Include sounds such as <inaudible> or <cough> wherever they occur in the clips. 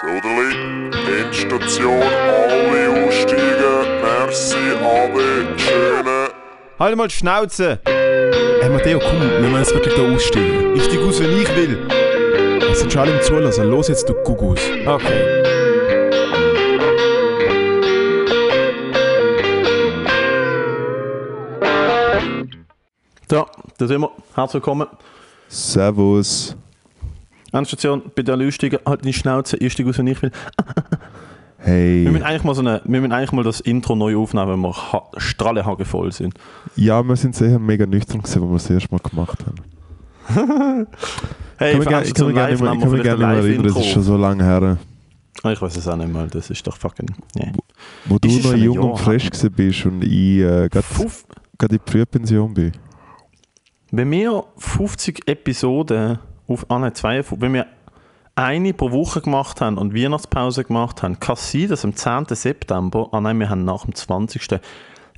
Soderli, Endstation, alle aussteigen. Merci, Ade, schöne. Halt mal die Schnauze! Hey Matteo, komm, wir müssen jetzt wirklich da aussteigen. Ich steig aus, wenn ich will. Es sind schon alle im Zulassen. Los jetzt, du Gugus. Okay. So, da sind wir. Herzlich willkommen. Servus. Endstation, bitte alle aussteigen. Halt die Schnauze, ich steig aus, wenn ich will. <laughs> Hey. Wir müssen eigentlich mal, so eine, wir müssen eigentlich mal das Intro neu aufnehmen, wenn wir ha strahlehagen voll sind. Ja, wir sind sehr mega nüchtern gewesen, als wir das erste Mal gemacht haben. <laughs> Hey, ich für kann mich Endstation gerne nicht mehr- ich kann ein mehr erinnern, das ist schon so lange her. Ah, Ich weiß es auch nicht mal, das ist doch fucking... Yeah. Wo du Ist es noch jung Jahr und frisch bist und ich äh, gerade in die Frühpension bin. Wenn wir 50 Episoden auf, ah nein, 52, wenn wir eine pro Woche gemacht haben und Weihnachtspause gemacht haben, kann es sein, dass am 10. September, ah nein, wir haben nach dem 20.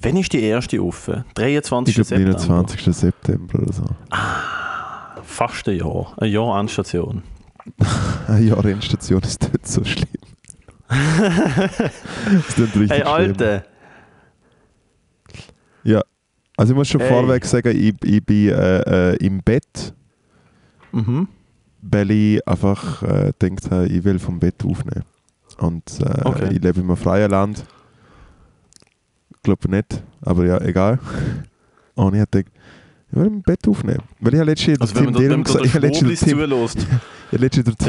Wann ist die erste offen? 23. Ich glaube, September. 29. September oder so. Fast ein Jahr. Ein Jahr Endstation. <laughs> Eine Jahrendstation ist nicht so schlimm. <laughs> das klingt richtig Hey. Alter! Ja. Also ich muss schon Hey. vorweg sagen, ich, ich bin äh, äh, im Bett, Mhm. weil ich einfach äh, gedacht habe, ich will vom Bett aufnehmen. Und äh, Okay. ich lebe in einem freien Land. Ich glaube nicht, aber ja, egal. <laughs> Und ich habe gedacht, ich will im Bett aufnehmen. Weil ich habe letztens Also wenn wenn Dillon gesagt ich habe letztens <laughs>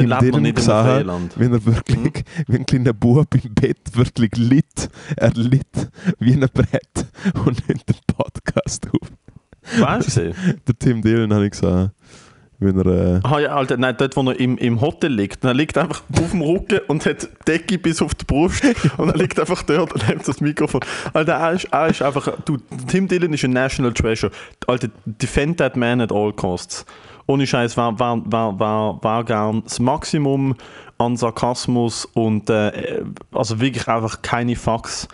man Dillon Freiland. wie er wirklich, wie ein kleiner Bub im Bett wirklich litt. Er litt wie ein Brett und nimmt den Podcast auf. Gesehen? <laughs> Der Tim Dillon habe ich gesagt, wenn er... Äh, Ah ja, Alter, nein, dort, wo er im, im Hotel liegt. Er liegt einfach auf dem Rücken und hat Decke bis auf die Brust und er liegt einfach dort und nimmt das Mikrofon. Alter, er ist, er ist einfach, du, Tim Dillon ist ein National Treasure. Alter, defend that man at all costs. Ohne Scheiß war, war, war, war, war gern das Maximum an Sarkasmus und äh, also wirklich einfach keine Fax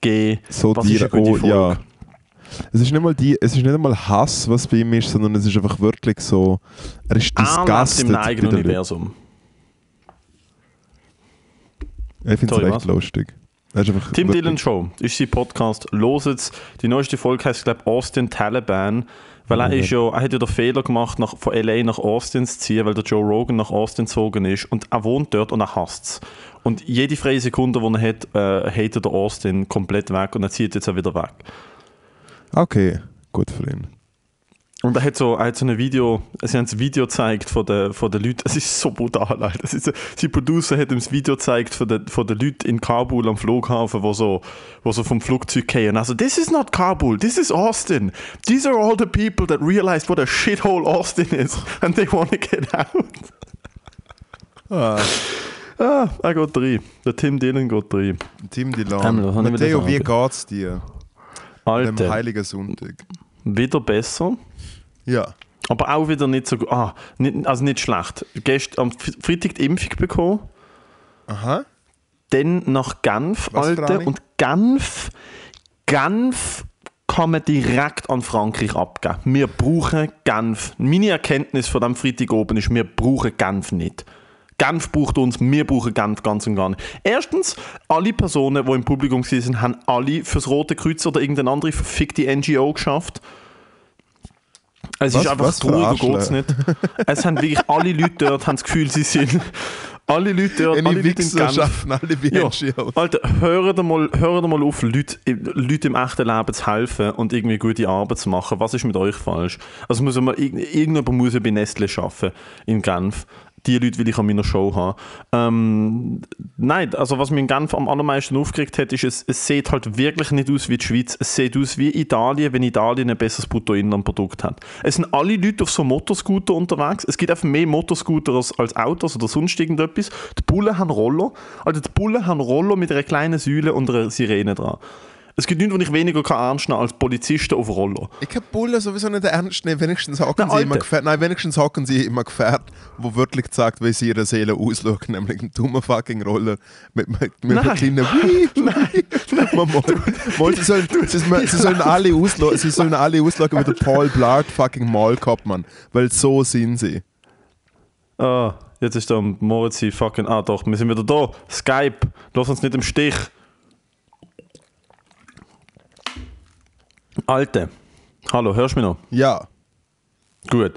geben. so Was die, ist eine gute oh, Folge? ja. Es ist, nicht mal die, es ist nicht einmal Hass, was bei ihm ist, sondern es ist einfach wirklich so, er ist disgusted. im eigenen der- Universum. Ich finde es was? lustig. Tim Dillon Show ist sein Podcast. Loset Die neueste Folge heißt, glaube ich, Austin Taliban. Weil er, ist ja, er hat ja den Fehler gemacht, nach, von LA nach Austin zu ziehen, weil der Joe Rogan nach Austin gezogen ist. Und er wohnt dort und er hasst es. Und jede freie Sekunde, die er hat, äh, hatet er Austin komplett weg und er zieht jetzt auch wieder weg. Okay, gut für ihn. Und er hat so, er hat so ein Video, sie haben ein Video gezeigt von den, von den Leuten, es ist so brutal, Alter. Es ist, so- sein Producer hat ihm das Video gezeigt von den, von den Leuten in Kabul am Flughafen, wo so, wo so vom Flugzeug gehen. Also, this is not Kabul, this is Austin. These are all the people that realized what a shithole Austin is and they want to get out. Ah, er geht rein. Der Tim Dillon geht rein. Tim Ähm, Dillon. das ich Matteo, wie geht's dir? Alter, Heiligen Sonntag. wieder besser. Ja. Aber auch wieder nicht so gut. Ah, nicht, also nicht schlecht. Gestern am Freitag die Impfung bekommen. Aha. Dann nach Genf, Was Alter. Und Genf, Genf kann man direkt an Frankreich abgeben. Wir brauchen Genf. Meine Erkenntnis von dem Freitag oben ist, wir brauchen Genf nicht. Genf braucht uns, wir brauchen Genf ganz und gar nicht. Erstens, alle Personen, die im Publikum waren, haben alle fürs Rote Kreuz oder irgendeine andere verfickte NGO geschafft. Es Was- ist einfach für ruhiger Arschlöcher? geht's nicht. Es haben wirklich alle Leute dort haben das Gefühl, sie sind. Alle Leute dort, alle Eine Leute in Wichser Genf. alle wie Ja. Alter, hört mal, hört mal auf, Leute, Leute im echten Leben zu helfen und irgendwie gute Arbeit zu machen. Was ist mit euch falsch? Also muss man, irg- irgendjemand muss ja bei Nestle arbeiten in Genf. Die Leute will ich an meiner Show haben. Ähm, nein, also was mich in Genf am allermeisten aufgeregt hat, ist, es, es sieht halt wirklich nicht aus wie die Schweiz. Es sieht aus wie Italien, wenn Italien ein besseres Bruttoinlandprodukt hat. Es sind alle Leute auf so Motorscooter unterwegs. Es gibt einfach mehr Motorscooter als, als Autos oder sonst irgendetwas. Die Bullen haben Roller. Also die Bullen haben Roller mit einer kleinen Säule und einer Sirene dran. Es gibt nichts, was ich weniger kann ernst nehmen als Polizisten auf Roller. Ich kann Bullen sowieso nicht ernst nehmen. Wenigstens hocken Na, sie immer gefährt. Nein, wenigstens hocken sie immer gefährt, wo wirklich sagt, wie sie ihre Seele ausschauen, nämlich ein dummer fucking Roller mit, mit, mit Nein. einem kleinen <laughs> Nein. <laughs> Mal, sie, sollen, sie, sie sollen alle ausschauen, sie sollen alle ausschauen wie der Paul Blart fucking Mall Mann. Weil so sind sie. Ah, jetzt ist der Moritz fucking. Ah, doch, wir sind wieder da. Skype, lass uns nicht im Stich. Alte, hallo, hörst du mich noch? Ja. Gut.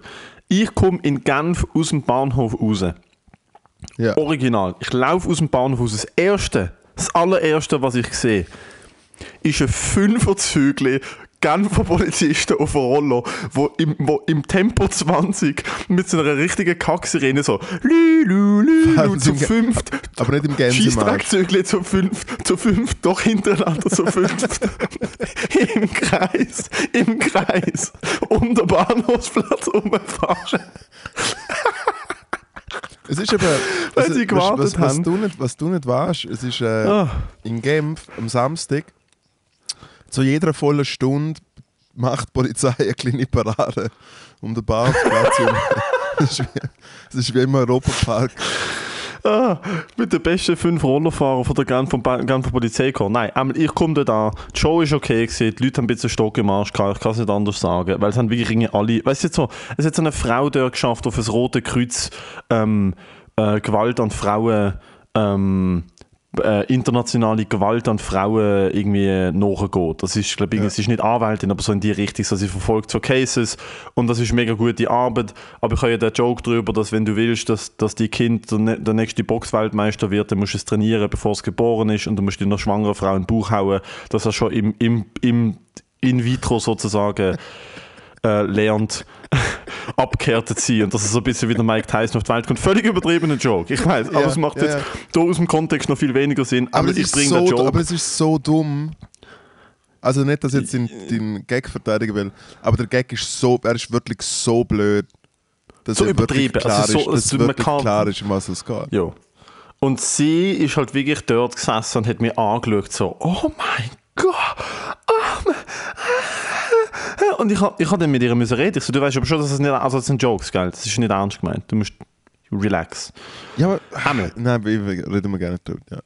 Ich komme in Genf aus dem Bahnhof raus. Ja. Original. Ich laufe aus dem Bahnhof raus. Das erste, das allererste, was ich sehe, ist ein Fünferzügel Genfer Polizisten auf Rollo, wo im, wo im Tempo 20 mit so einer richtigen Kacksirene so lü, lü, lü, <laughs> lü, zu Im Ge- fünft Aber nicht im. Schießtrackzügel zu fünf, zu fünf, doch hintereinander zu fünf. <laughs> Im Kreis, im Kreis, um den Bahnhofsplatz rumfahren. Es ist eben. Weil sie gewartet was, was, haben. du nicht, was du nicht weißt, es ist äh, Ah. in Genf am Samstag zu jeder vollen Stunde macht die Polizei eine kleine Parade um den Bahnhofsplatz. herum. <laughs> Es ist ist wie im Europapark. Ah, mit den besten fünf Rollerfahrern von der Genfer, Genfer Polizei gekommen. Nein, einmal, ich komme da an, die Show ist okay gewesen, die Leute haben ein bisschen Stock im Arsch gehabt, ich kann es nicht anders sagen, weil es haben wirklich alle, weißt du so, es hat so eine Frau dort geschafft, auf das Rote Kreuz ähm, äh, Gewalt an Frauen, ähm, äh, internationale Gewalt an Frauen irgendwie nachgeht. Das ist, glaube ich, es ist nicht Anwältin, aber so in die Richtung, so sie verfolgt so Cases und das ist mega gute Arbeit. Aber ich habe ja den Joke darüber, dass wenn du willst, dass, dass die Kind der, der nächste Boxweltmeister wird, dann musst du es trainieren, bevor es geboren ist und du musst dir noch schwangere Frau in den Bauch hauen, dass er schon im, im, im in vitro sozusagen äh, lernt, zu sein und dass er so ein bisschen wie der Mike Tyson auf die Welt kommt. Völlig übertriebener Joke, ich weiß, aber Ja, es macht ja, jetzt ja. da aus dem Kontext noch viel weniger Sinn. Aber, Aber, es ich ist so, Joke. aber es ist so dumm. Also nicht, dass ich jetzt den, Gag verteidigen will, aber der Gag ist so, er ist wirklich so blöd, dass So er übertrieben. klar Also so- ist, dass also man wirklich kann- klar ist, um was es geht. Ja. Und sie ist halt wirklich dort gesessen und hat mir angeschaut, so, oh mein Gott. Oh mein <laughs> und ich habe ich hab dann mit ihr müssen reden. Ich so, du weißt aber schon, dass es nicht, also das sind Jokes, gell? Das ist nicht ernst gemeint. Du musst relax. Ja, aber. Einmal. <laughs> Nein, reden wir gerne drüber. Ja.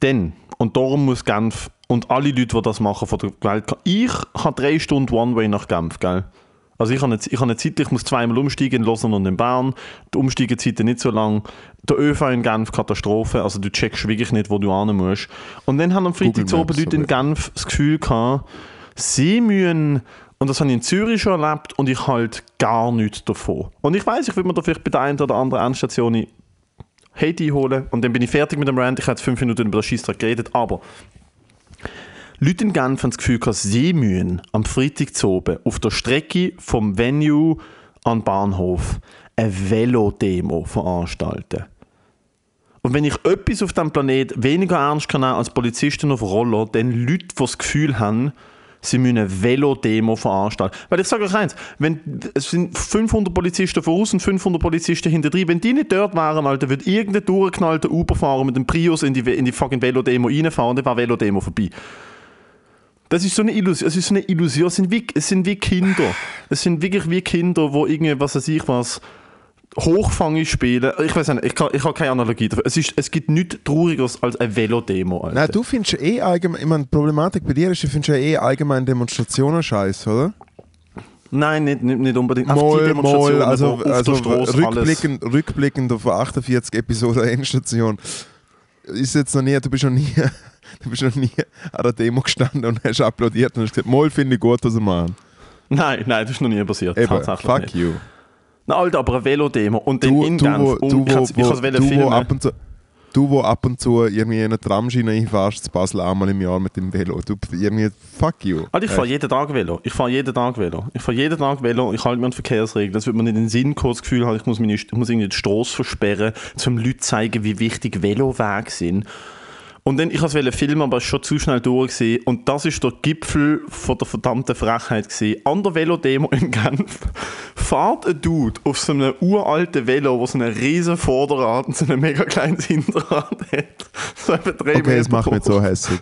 Denn, und darum muss Genf und alle Leute, die das machen von der Welt, ich habe drei Stunden One-Way nach Genf, gell? Also ich habe eine, ich habe eine Zeit, ich muss zweimal umsteigen in Lausanne und in Bern. Die Umsteigezeit nicht so lang. Der ÖV in Genf, Katastrophe. Also du checkst wirklich nicht, wo du hin musst. Und dann haben am Freitag oben Leute in Genf das Gefühl gehabt, sie müssen, und das habe ich in Zürich schon erlebt, und ich halt gar nichts davon. Und ich weiß, ich will mir da vielleicht bei der einen oder anderen Endstation Hate einholen und dann bin ich fertig mit dem Rant. Ich habe jetzt fünf Minuten über den Scheissdreck geredet, aber Leute in Genf haben das Gefühl, dass sie müssen am Freitag zu oben auf der Strecke vom Venue an Bahnhof eine Velodemo veranstalten. Und wenn ich etwas auf diesem Planet weniger ernst kann als Polizisten auf Roller, dann Leute, die das Gefühl haben, sie müssen eine Velodemo veranstalten. Weil ich sage euch eins, wenn, es sind 500 Polizisten voraus und 500 Polizisten hinter drin. Wenn die nicht dort wären, Alter, würde irgendein durchgeknallter Uber-Fahrer mit dem Prius in die, in die fucking Velodemo reinfahren und dann war Velodemo vorbei. Das ist so eine Illusion. Es ist so eine Illusion. Es sind wie, es sind wie Kinder. Es sind wirklich wie Kinder, wo irgendwie, was weiß ich was, Hochfange spielen. Ich weiß nicht, ich, kann, ich habe keine Analogie dafür. Es, ist, es gibt nichts Traurigeres als eine Velodemo. Alter. Nein, du findest eh allgemein, ich meine, die Problematik bei dir ist, du findest ja eh allgemein Demonstrationen scheiße, oder? Nein, nicht, nicht, nicht unbedingt. Moll, moll, also, also der Straße alles... rückblickend, rückblickend auf 48 Episoden <laughs> Endstation ist jetzt noch nie, du bist noch nie, <laughs> du bist noch nie an der Demo gestanden und hast applaudiert und hast gesagt, Moll finde ich gut, was sie machen. Nein, nein, das ist noch nie passiert. Eben, fuck nicht. you. Na, Alter, aber eine Velodemo und dann Du, in du, wo, und du, wo, ich wo, du, wo filmen. ab und zu Du, wo ab und zu irgendwie in eine Tramschiene einfahrst, zu Basel einmal im Jahr mit dem Velo. Du, irgendwie, fuck you. Alter, ich fahre Echt. jeden Tag Velo. Ich fahre jeden Tag Velo. Ich fahre jeden Tag Velo. Ich halte mich an Verkehrsregeln. Das wird mir nicht in den Sinn kommen, das Gefühl haben, ich muss, meine, ich muss irgendwie die Straße versperren, um Leuten zu zeigen, wie wichtig Velowege sind. Und dann, ich wollte filmen, aber es ist schon zu schnell durch. Gewesen. Und das ist der Gipfel von der verdammten Frechheit. Gewesen. An der Velodemo in Genf fährt ein Dude auf so einem uralten Velo, wo so einen riesen Vorderrad und so ein mega kleines Hinterrad hat. <laughs> So Okay, das Meter macht mich so hässlich.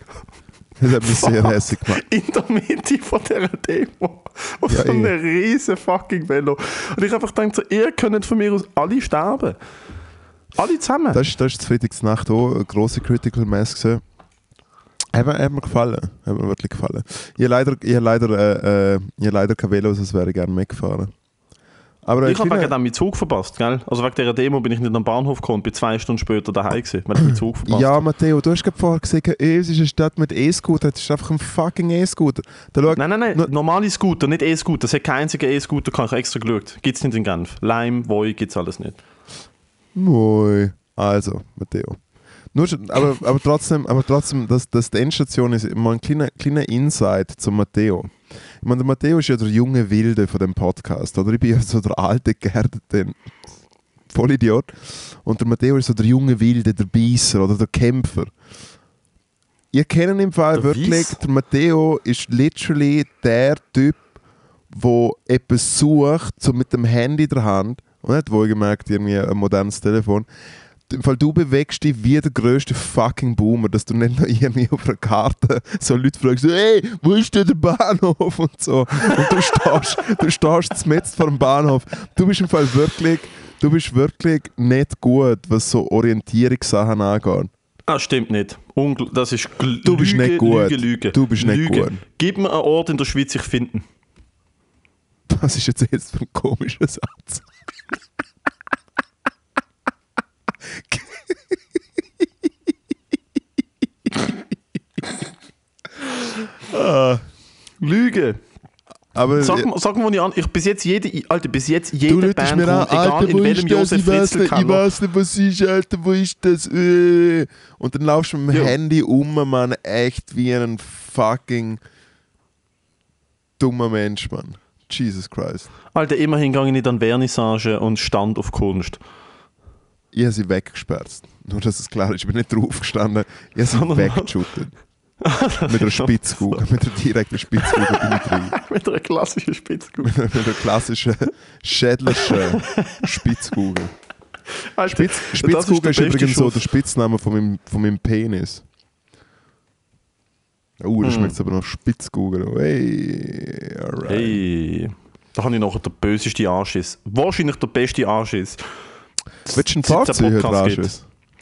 Das hat mich sehr hässlich gemacht. in der Mitte von dieser Demo. Auf Ja, so einem eh. riesen fucking Velo. Und ich einfach gedacht, so, ihr könnt von mir aus alle sterben. Alle zusammen. Das ist, das ist Freitagsnacht auch eine grosse Critical Mass gesehen. Hat mir, hat mir gefallen. Hat mir wirklich gefallen. Ich habe leider, ich habe leider, äh, äh, ich habe leider kein Velo, sonst wäre ich gerne mitgefahren. Aber Ich habe wegen dem meinen Zug verpasst, gell? Also wegen dieser Demo bin ich nicht am Bahnhof gekommen und bin zwei Stunden später daheim gewesen, weil ich meinen Zug verpasst Ja, Matteo, du hast gerade vorher gesagt, es ist eine Stadt mit E-Scooter. Das ist einfach ein fucking E-Scooter. Nein, nein, nein, Nur- normale Scooter, nicht E-Scooter. Es hat keinen einzigen E-Scooter, gehabt. ich extra geschaut. Gibt es nicht in Genf. Lime, Voi, gibt es alles nicht. Moi. Also, Matteo. Nur aber, aber trotzdem, aber trotzdem das, das die Endstation ist immer ein kleiner, kleiner Insight zum Matteo. Ich meine, der Matteo ist ja der junge Wilde von dem Podcast, oder? Ich bin ja so der alte, gehärtete Vollidiot. Und der Matteo ist so der junge Wilde, der Beißer oder der Kämpfer. Ihr kennt im Fall Der wirklich, Weiss? der Matteo ist literally der Typ, wo etwas sucht, so mit dem Handy in der Hand, und nicht wohlgemerkt irgendwie ein modernes Telefon, im Fall du bewegst dich wie der grösste fucking Boomer, dass du nicht noch irgendwie auf einer Karte so Leute fragst, hey, wo ist denn der Bahnhof und so. Und du stehst, du stehst mitten vor dem Bahnhof. Du bist im Fall wirklich, du bist wirklich nicht gut, was so Orientierungssachen angeht. Ah, stimmt nicht. Ungl das ist gl- Du bist Lüge, nicht gut. Lüge, Lüge. Du bist nicht Lüge. gut. Gib mir einen Ort in der Schweiz, ich finden. Was ist jetzt ein komischer Satz? Ah, Lüge. aber Sag, mal- sag mal, ich an. Ich bis jetzt jede, Alter, bis jetzt jede du Band mir an, kommt, egal Alter, in welchem? Josef Fritzl nicht, ich weiß nicht, was ist, Alter, wo ist das? Äh. Und dann laufst du mit dem Ja. Handy um, Mann, echt wie ein fucking dummer Mensch, Mann. Jesus Christ. Alter, immerhin gehe ich nicht an Vernissage und stand auf Kunst. Ich habe sie weggesperrt. Nur, dass es klar ist, ich bin nicht draufgestanden. Ich habe sie weggeschüttet. <laughs> mit einer Spitzkugel, mit einer direkten Spitzkugel drin. <laughs> Mit einer klassischen Spitzkugel. <laughs> mit einer klassischen schädlichen Spitzkugel. Alter, Spitz, Spitzkugel ist, beste übrigens so Schuss. der Spitzname von meinem, von meinem Penis. Uh, das Hm. schmeckt aber noch Spitzkugel. Hey, alright. Hey. Da habe ich nachher den bösesten Anschiss. Wahrscheinlich der beste Anschiss. Willst du einen Seit es einen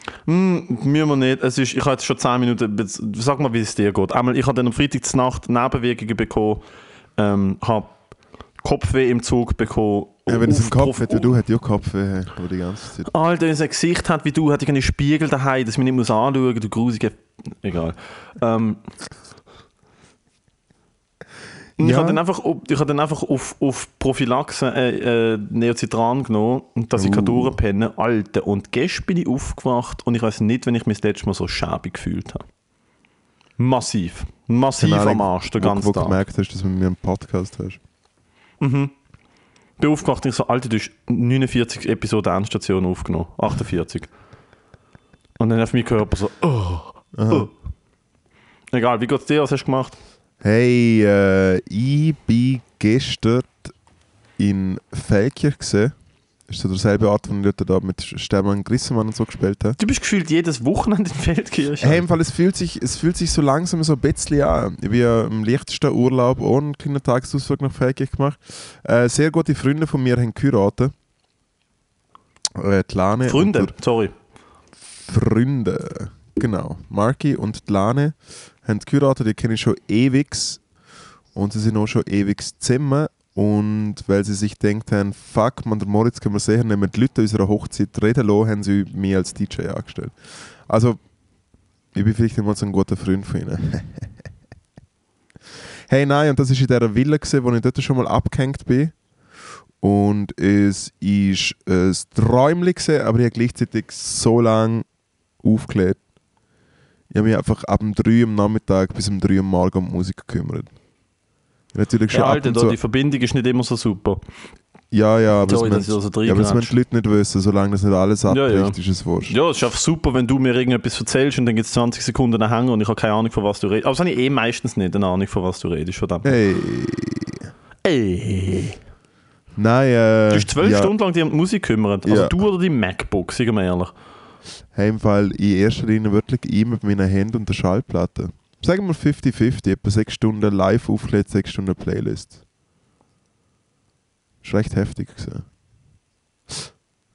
Gibt. Hm, müssen wir nicht. Es ist, ich habe jetzt schon 10 Minuten. Sag mal, wie es dir geht. Einmal, ich habe dann am Freitag Nacht Nebenwirkungen bekommen, ähm, habe Kopfweh im Zug bekommen. Ja, wenn es im Kopf hat, wie du, hat ja Kopfweh aber die ganze Zeit. Alter, wenn es ein Gesicht hat wie du, hat ich einen Spiegel daheim, dass mich nicht muss anschauen muss, du grusige. Egal. Ähm, und Ich Ja. habe dann einfach, auf- ich habe dann einfach auf, auf Prophylaxe äh, äh, Neocitran genommen und dass ich Uh. durchpennen Alter. Und gestern bin ich aufgewacht und ich weiß nicht, wenn ich mich das letzte Mal so schäbig gefühlt habe. Massiv. Massiv Keine am Arsch, den wo, ganzen wo Tag. gemerkt hast, dass du mit mir einen Podcast hast. Mhm. Bin aufgewacht und ich so, Alter, du hast 49 Episoden Endstation aufgenommen. 48. Und dann auf meinen Körper so, oh, oh. Egal, wie geht's dir? Was hast du gemacht? Hey, äh, ich bin gestern in Feldkirch gesehen. Das ist so derselbe Ort, wo ich da mit Stefan Grissemann und so gespielt habe. Du bist gefühlt jedes Wochenende in Feldkirch. Hey, im Fall, es fühlt, sich, es fühlt sich so langsam so ein bisschen an. Ich ja im leichtesten Urlaub auch einen kleinen Tagesausflug nach Feldkirch gemacht. Äh, sehr gute Freunde von mir haben geheiratet. Äh, die Lane und Freunde, sorry. Freunde. Genau. Marky und die Lane haben geheiratet, die kenne ich schon ewig. Und sie sind auch schon ewig zusammen. Und weil sie sich denkt haben, fuck, man, der Moritz können wir sehen, nehmen die Leute unserer Hochzeit reden lassen, haben sie mich als DJ angestellt. Also, ich bin vielleicht nicht mal so ein guter Freund von ihnen. <laughs> hey, nein, und das war in dieser Villa, wo ich dort schon mal abgehängt bin. Und es ist ein Träumchen, aber ich habe gleichzeitig so lange aufgelegt. Ich habe mich einfach ab dem 3 am Nachmittag bis um 3 am Morgen um Musik gekümmert. Natürlich schon Ja, Alter, da, zu. die Verbindung ist nicht immer so super. Ja, ja, aber Sorry, das, dass ich da so ja, aber das die Leute nicht wissen, solange das nicht alles Ja, abbricht, ja. ist es wurscht. Ja, es ist einfach super, wenn du mir irgendetwas erzählst und dann gibt es 20 Sekunden einen Hängen und ich habe keine Ahnung, von was du redest. Aber das habe ich eh meistens nicht eine Ahnung, von was du redest. Verdammt. Hey, Ey. nein, äh, Du hast zwölf ja, Stunden lang die Musik gekümmert. Also Ja. du oder die MacBook, sagen wir ehrlich. Fall in erster Linie wirklich ich mit meinen Händen und der Schallplatte. Sagen wir 50-50, etwa 6 Stunden live aufgelegt, 6 Stunden Playlist. Ist recht heftig gewesen.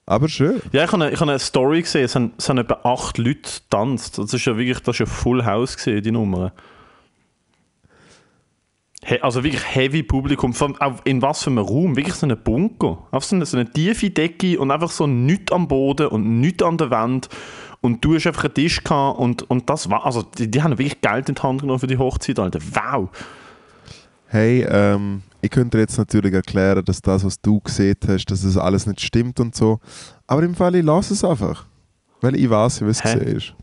Aber schön. Ja, ich habe eine, habe eine Story gesehen, es haben, es haben etwa acht Leute getanzt. Das ist ja wirklich das ist ja Full House gesehen, die Nummer. Also wirklich heavy Publikum. Auch in was für einem Raum? Wirklich so ein Bunker. Einfach so eine, so eine tiefe Decke und einfach so nichts am Boden und nichts an der Wand. Und du hast einfach einen Tisch gehabt und, und das war. Also, die, die haben wirklich Geld in die Hand genommen für die Hochzeit, Alter. Wow! Hey, ähm, ich könnte dir jetzt natürlich erklären, dass das, was du gesehen hast, dass es alles nicht stimmt und so. Aber im Fall, ich lasse es einfach. Weil ich weiß, wie es gesehen ist.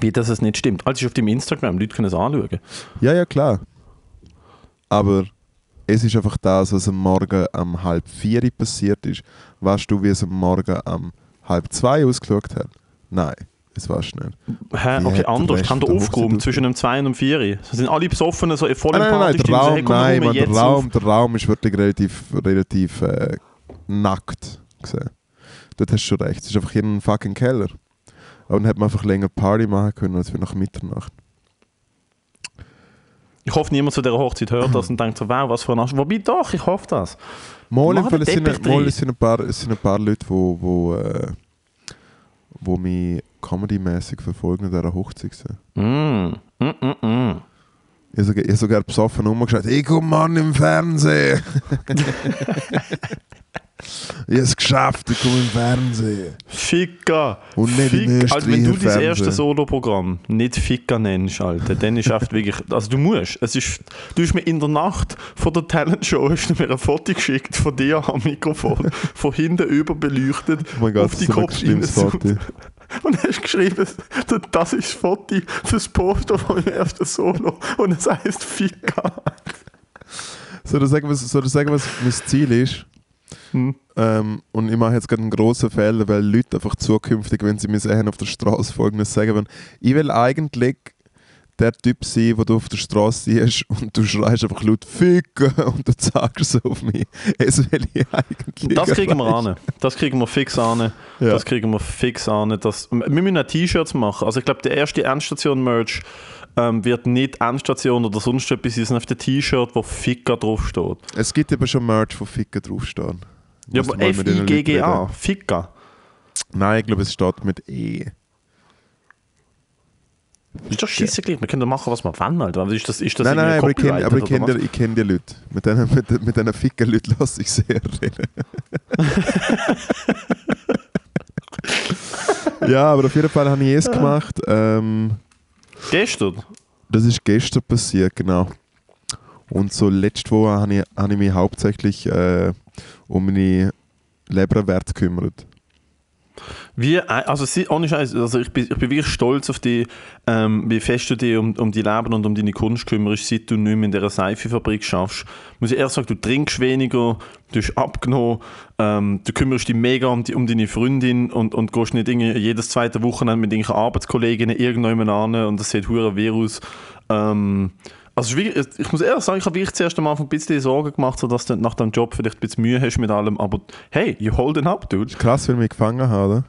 Wie dass es nicht stimmt. Also, ist auf deinem Instagram, Leute können es anschauen. Ja, ja, klar. Aber es ist einfach das, was am Morgen um halb vier passiert ist. Weißt du, wie es am Morgen um halb zwei ausgeschaut hat? Nein, es war schnell. Hä? Wie Okay, hat der anders. Rest Haben da Hochzeit zwischen dem 2 und dem 4. Da sind alle besoffen, so voll im nein, nein, nein, der Raum, hey, nein, man, der, Raum, der Raum ist wirklich relativ, relativ äh, nackt gesehen. Dort hast du schon recht. Es ist einfach hier ein fucking Keller. Aber dann hätte man einfach länger Party machen können als wir nach Mitternacht. Ich hoffe, niemand zu dieser Hochzeit hört das und denkt so, wow, was für ein Arsch. Wobei doch, ich hoffe das. Mal, es, sind, mal, es, sind ein paar, es sind ein paar Leute, wo, wo, äh, wo mich comedy-mäßig verfolgen an dieser Hochzeit. Mm, mm, mm, mm. Ich habe sogar, ich hab sogar besoffen rumgeschaut, ich komme Mann im Fernsehen. <laughs> <laughs> ich habe es geschafft, ich komme im Fernsehen. Ficker! Und nicht Fick, in Alter, wenn du dein erstes Fernsehen. Soloprogramm nicht Ficker nennst, Alter, dann ist echt wirklich. Also du musst. Es ist, du hast mir in der Nacht von der Talentshow mir ein Foto geschickt von dir am Mikrofon, von hinten überbeleuchtet, Oh mein Gott, auf die so ein Kopf. Foto. Und hast geschrieben, das ist das Foto fürs Poster von meinem ersten Solo und es heißt Ficker. Soll ich sagen, was, soll ich sagen, was mein Ziel ist? Hm. Ähm, und ich mache jetzt gerade einen grossen Fehler, weil Leute einfach zukünftig, wenn sie mich sehen auf der Straße, folgendes sagen wollen. Ich will eigentlich der Typ sein, wo du auf der Straße siehst und du schreist einfach laut Ficken und du zeigst so auf mich. Das will ich eigentlich. Das kriegen wir an. Das kriegen wir fix an. Ja. Das kriegen wir fix an. Das, wir müssen T-Shirts machen. Also ich glaube, der erste Endstation-Merch ähm, wird nicht Endstation oder sonst etwas sein, sondern auf dem T-Shirt, wo Ficker draufsteht. Es gibt aber schon Merch, wo Ficken draufstehen. Ja, aber F-I-G-G-A. Ficker. Nein, ich glaube, es steht mit E. Ist doch scheisse gleich. Wir können doch machen, was wir wollen, Alter. Ist das, ist das nein, nein, aber ich kenne aber ich kenn die, ich kenn die Leute. Mit diesen mit, mit diesen Ficker-Leuten lasse ich sehr reden. <laughs> ja, aber auf jeden Fall habe ich es gemacht. Ähm? Gestern? das ist gestern passiert, genau. Und so letzte Woche habe ich, habe ich mich hauptsächlich äh, um meine Leberwerte gekümmert. Wie, äh, also ohne Scheiß, also ich bin, ich bin wirklich stolz auf dich, ähm, wie fest du dich um, um die Leben und um deine Kunst kümmerst, seit du nicht mehr in dieser Seifenfabrik schaffst. Muss ich erst sagen, du trinkst weniger, du hast abgenommen, ähm, du kümmerst dich mega um, die, um deine Freundin und, und gehst nicht jedes zweite Wochenende mit irgendwelchen Arbeitskolleginnen irgendjemand an und das sieht hure Virus. Ähm, also ist ich muss ehrlich sagen, ich habe wirklich zuerst am Anfang ein bisschen Sorgen gemacht, so dass du nach deinem Job vielleicht ein bisschen Mühe hast mit allem, aber hey, you holding up, dude. Krass, wie mich gefangen habe. oder?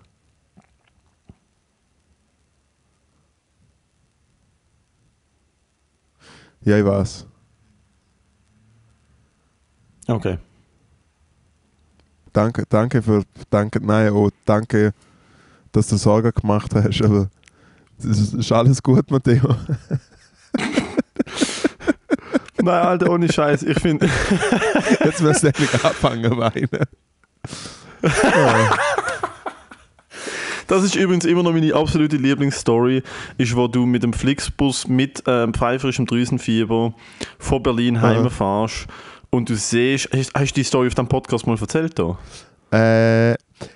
Ja, ich weiß. Okay. Danke, danke für, danke, nein, oh, danke, dass du Sorgen gemacht hast, aber es ist, ist alles gut, Matteo. <laughs> Nein, Alter, ohne Scheiß. Ich finde, <laughs> Jetzt wirst du endlich anfangen weinen. das ist übrigens immer noch meine absolute Lieblingsstory, ist, wo du mit dem Flixbus mit ähm, pfeiferischem Drüsenfieber von Berlin Aha. heimfährst und du siehst, hast, hast du die Story auf deinem Podcast mal erzählt? Da? Äh,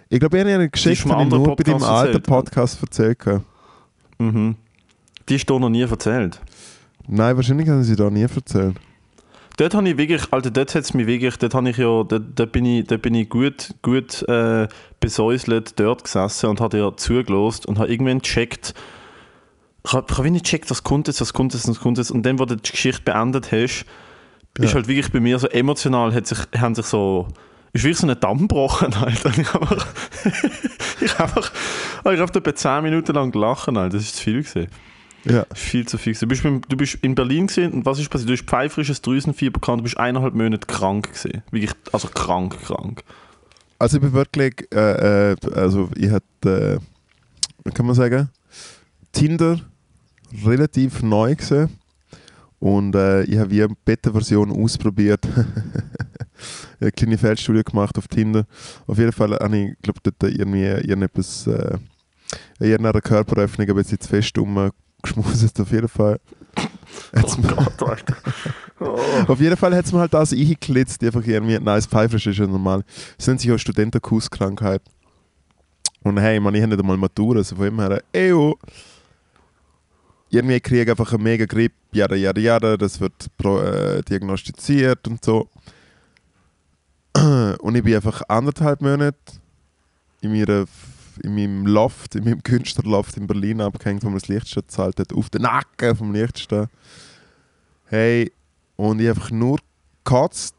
ich glaube, ich habe eine Geschichte die ich nur bei deinem alten. Podcast erzählt. habe. Mhm. Die ist dir noch nie erzählt. Nein, wahrscheinlich haben sie da nie erzählt. Dort habe ich wirklich, Alter, dort hat es mich wirklich, dort habe ich ja, dort, dort bin ich, dort bin ich gut, gut äh, besäuselt dort gesessen und habe dir zugelost und habe irgendwann gecheckt, ich habe ich hab nicht gecheckt, was kommt jetzt, was kommt jetzt, was kommt jetzt und dann, wo du die Geschichte beendet hast, ist Ja. halt wirklich bei mir so emotional, hat sich, haben sich so, ist wirklich so ein Damm gebrochen, <laughs> Alter. Ich habe <laughs> einfach, ich habe einfach, ich habe etwa 10 Minuten lang gelacht, Alter, das ist zu viel gewesen. Ja. Viel zu viel. gewesen. Du bist, du bist in Berlin gewesen, und was ist passiert? Du hast pfeifrisches Drüsenfieber gehabt, du bist eineinhalb Monate krank gewesen. Wirklich, also krank, krank. Also ich bin wirklich, äh, äh, also ich hatte, äh, wie kann man sagen, Tinder relativ neu gesehen Und äh, ich habe wie eine Beta-Version ausprobiert. <laughs> eine kleine Feldstudie gemacht auf Tinder. Auf jeden Fall habe ich, glaube dort irgendwie irgendetwas, äh, in irgendeiner Körperöffnung ein bisschen zu fest umgeschmuset. <laughs> Auf jeden Fall. Hat's mir- Gott, Alter. Oh. auf jeden Fall hat es mir halt das eingeklitzt, die einfach irgendwie, nein, das Pfeifrisch ist ja normal. Es nennt sich auch Studentenkusskrankheit. Und hey, man, ich habe nicht einmal Matura, also von dem her, eyo. Irgendwie kriege ich einfach eine mega Grippe, jada, jada, jada, das wird äh, diagnostiziert und so. <clears throat> Und ich bin einfach anderthalb Monate in, meiner, in meinem Loft, in meinem Künstlerloft in Berlin abgehängt, wo mir das Lichtstein gezahlt hat, auf den Nacken vom Lichtstein. Hey, und ich einfach nur gekotzt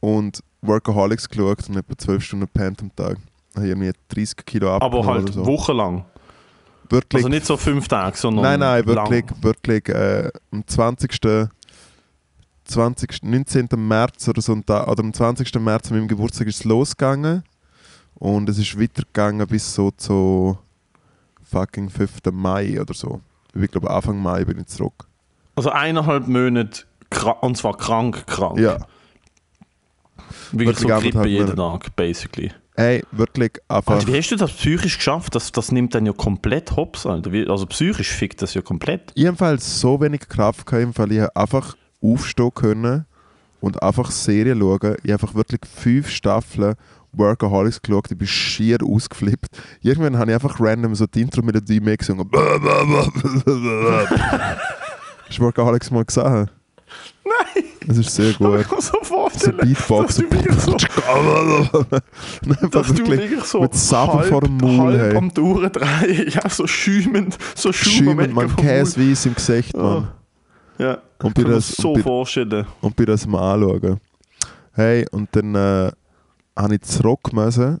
und Workaholics geschaut und etwa 12 Stunden pennt am Tag. Ich habe irgendwie 30 Kilo Aber abgenommen halt so. wochenlang. Wirklich, Also nicht so fünf Tage, sondern nein, nein, wirklich, lang. wirklich äh, am 20. 20. 19. März oder so oder am 20. März an meinem Geburtstag ist es losgegangen und es ist weitergegangen bis so zu fucking 5. Mai oder so. Ich glaube Anfang Mai bin ich zurück. Also eineinhalb Monate und zwar krank, krank. Ja, Wirklich so Wirklich Grippe anderthalb jeden. Tag, basically. hey, wirklich einfach. Alter, wie hast du das psychisch geschafft? Das, das nimmt dann ja komplett hops, Alter. Also psychisch fickt das ja komplett. Fall so wenig Kraft gehabt, Fall ich einfach aufstehen können und einfach Serien schauen. Ich habe einfach wirklich fünf Staffeln Workaholics geschaut, ich bin schier ausgeflippt. Irgendwann habe ich einfach random so die Intro-Melodie mitgesungen. <laughs> Hast du Workaholics mal gesehen? Nein! Das ist sehr gut. ich so So vorstellen, Beatbox. dass so, <laughs> dass du wirklich so mit Sachen halb, vor dem Maul, halb hey. am Durchdrehen, <laughs> ja, so schäumend, so schäumend, man käseweiss im Gesicht, Mann. Ja, Und kann bei das, so und bei, vorstellen. und bin das mal anschauen. Hey, und dann äh, habe ich zurück müssen.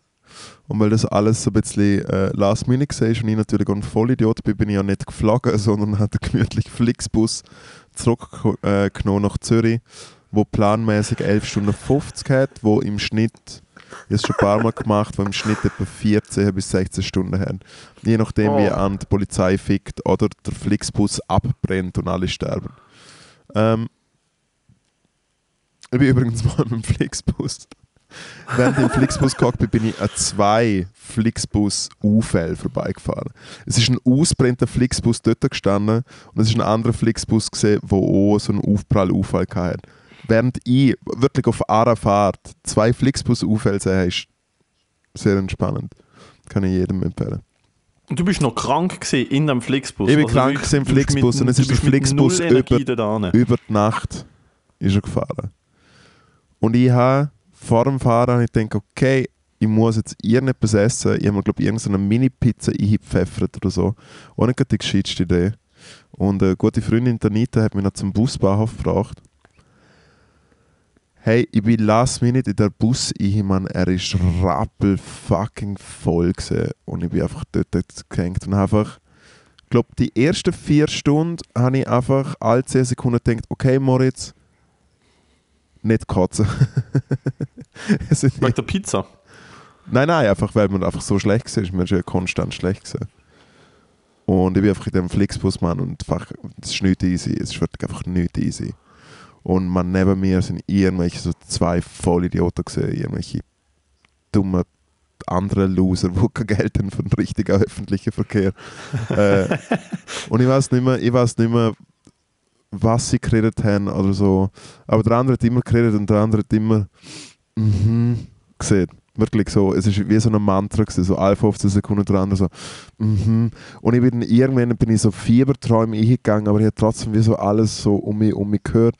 Und weil das alles so ein bisschen äh, last minute war und ich natürlich auch ein Vollidiot bin, bin ich ja nicht geflogen, <laughs> sondern hatte einen gemütlichen Flixbus zurückgenommen äh, nach Zürich, wo planmäßig 11 Stunden 50 hat, wo im Schnitt, ich habe es schon ein paar Mal gemacht, wo im Schnitt etwa 14 bis 16 Stunden haben. Je nachdem, wie Oh. an die Polizei fickt oder der Flixbus abbrennt und alle sterben. Ähm, ich bin übrigens <laughs> mal mit dem Flixbus. Während ich im Flixbus gehockt bin, bin ich an zwei Flixbus-Unfällen vorbeigefahren. Es ist ein ausbrennender Flixbus dort gestanden und es ist ein anderer Flixbus gesehen, der auch so einen Aufprall-Unfall hatte. Während ich wirklich auf einer Fahrt zwei Flixbus-Unfälle sehe, ist sehr entspannend. Kann ich jedem empfehlen. Und du bist noch krank gewesen in dem Flixbus. Ich bin Also krank im Flixbus mit- und es ist der Flixbus über- über die Nacht ist er gefahren. Und ich habe vor dem Fahren habe ich gedacht, okay, ich muss jetzt irgendetwas essen. Ich habe mir, glaube ich, irgendeine Mini-Pizza eingepfeffert oder so. Auch nicht die gescheiteste Idee. Und eine gute Freundin Tanita hat mich noch zum Busbahnhof gebracht. Hey, ich bin last minute in der Bus ein, Mann, er ist rappel fucking voll gewesen. Und ich bin einfach dort, dort gehängt und einfach ich glaube, die ersten vier Stunden habe ich einfach alle 10 Sekunden gedacht, okay Moritz, nicht kotzen. <laughs> <laughs> Wegen der Pizza. nein, nein, einfach weil man einfach so schlecht war. Man ist ja konstant schlecht gewesen. Und ich bin einfach in dem Flixbus, Mann, und einfach, es ist nicht easy. Es ist wirklich einfach nicht easy. Und man neben mir sind irgendwelche so zwei Vollidioten gesehen, irgendwelche dumme andere Loser, die kein Geld haben für den richtigen öffentlichen Verkehr. <laughs> äh, und ich weiß nicht mehr, ich weiß nicht mehr, was sie geredet haben oder so. Aber der andere hat immer geredet und der andere hat immer mhm gesehen. Wirklich so, es ist wie so ein Mantra gewesen, so alle 15 Sekunden der andere so mhm. Und ich bin irgendwann bin ich so Fieberträume eingegangen, aber ich habe trotzdem wie so alles so um mich, um mich gehört.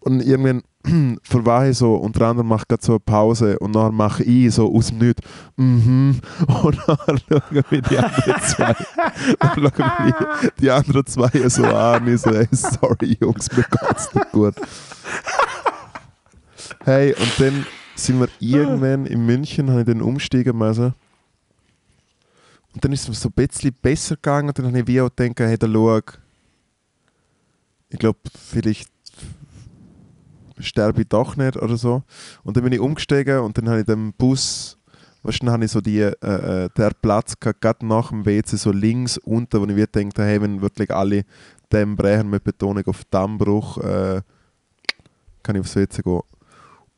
Und irgendwann <clears throat> verwache so und der andere macht gerade so eine Pause und dann mache ich so aus dem Nichts mhm. <laughs> Und dann schauen wir die anderen zwei <laughs> dann schauen wir die anderen zwei so an und ich so, hey, sorry Jungs, mir geht's nicht gut. Hey, und dann sind wir irgendwann in München, habe ich den umsteigen müssen. Und dann ist es mir so ein bisschen besser gegangen. Dann habe ich wie auch gedacht, hey, da schau, ich glaube, vielleicht sterbe ich doch nicht oder so. Und dann bin ich umgestiegen und dann habe ich den Bus, weißt du, dann habe ich so die, äh, äh, der Platz gehabt, gerade nach dem WC, so links unten, wo ich mir gedacht habe, hey, wenn wirklich alle Dembräher mit Betonung auf Dammbruch äh, kann ich aufs WC gehen.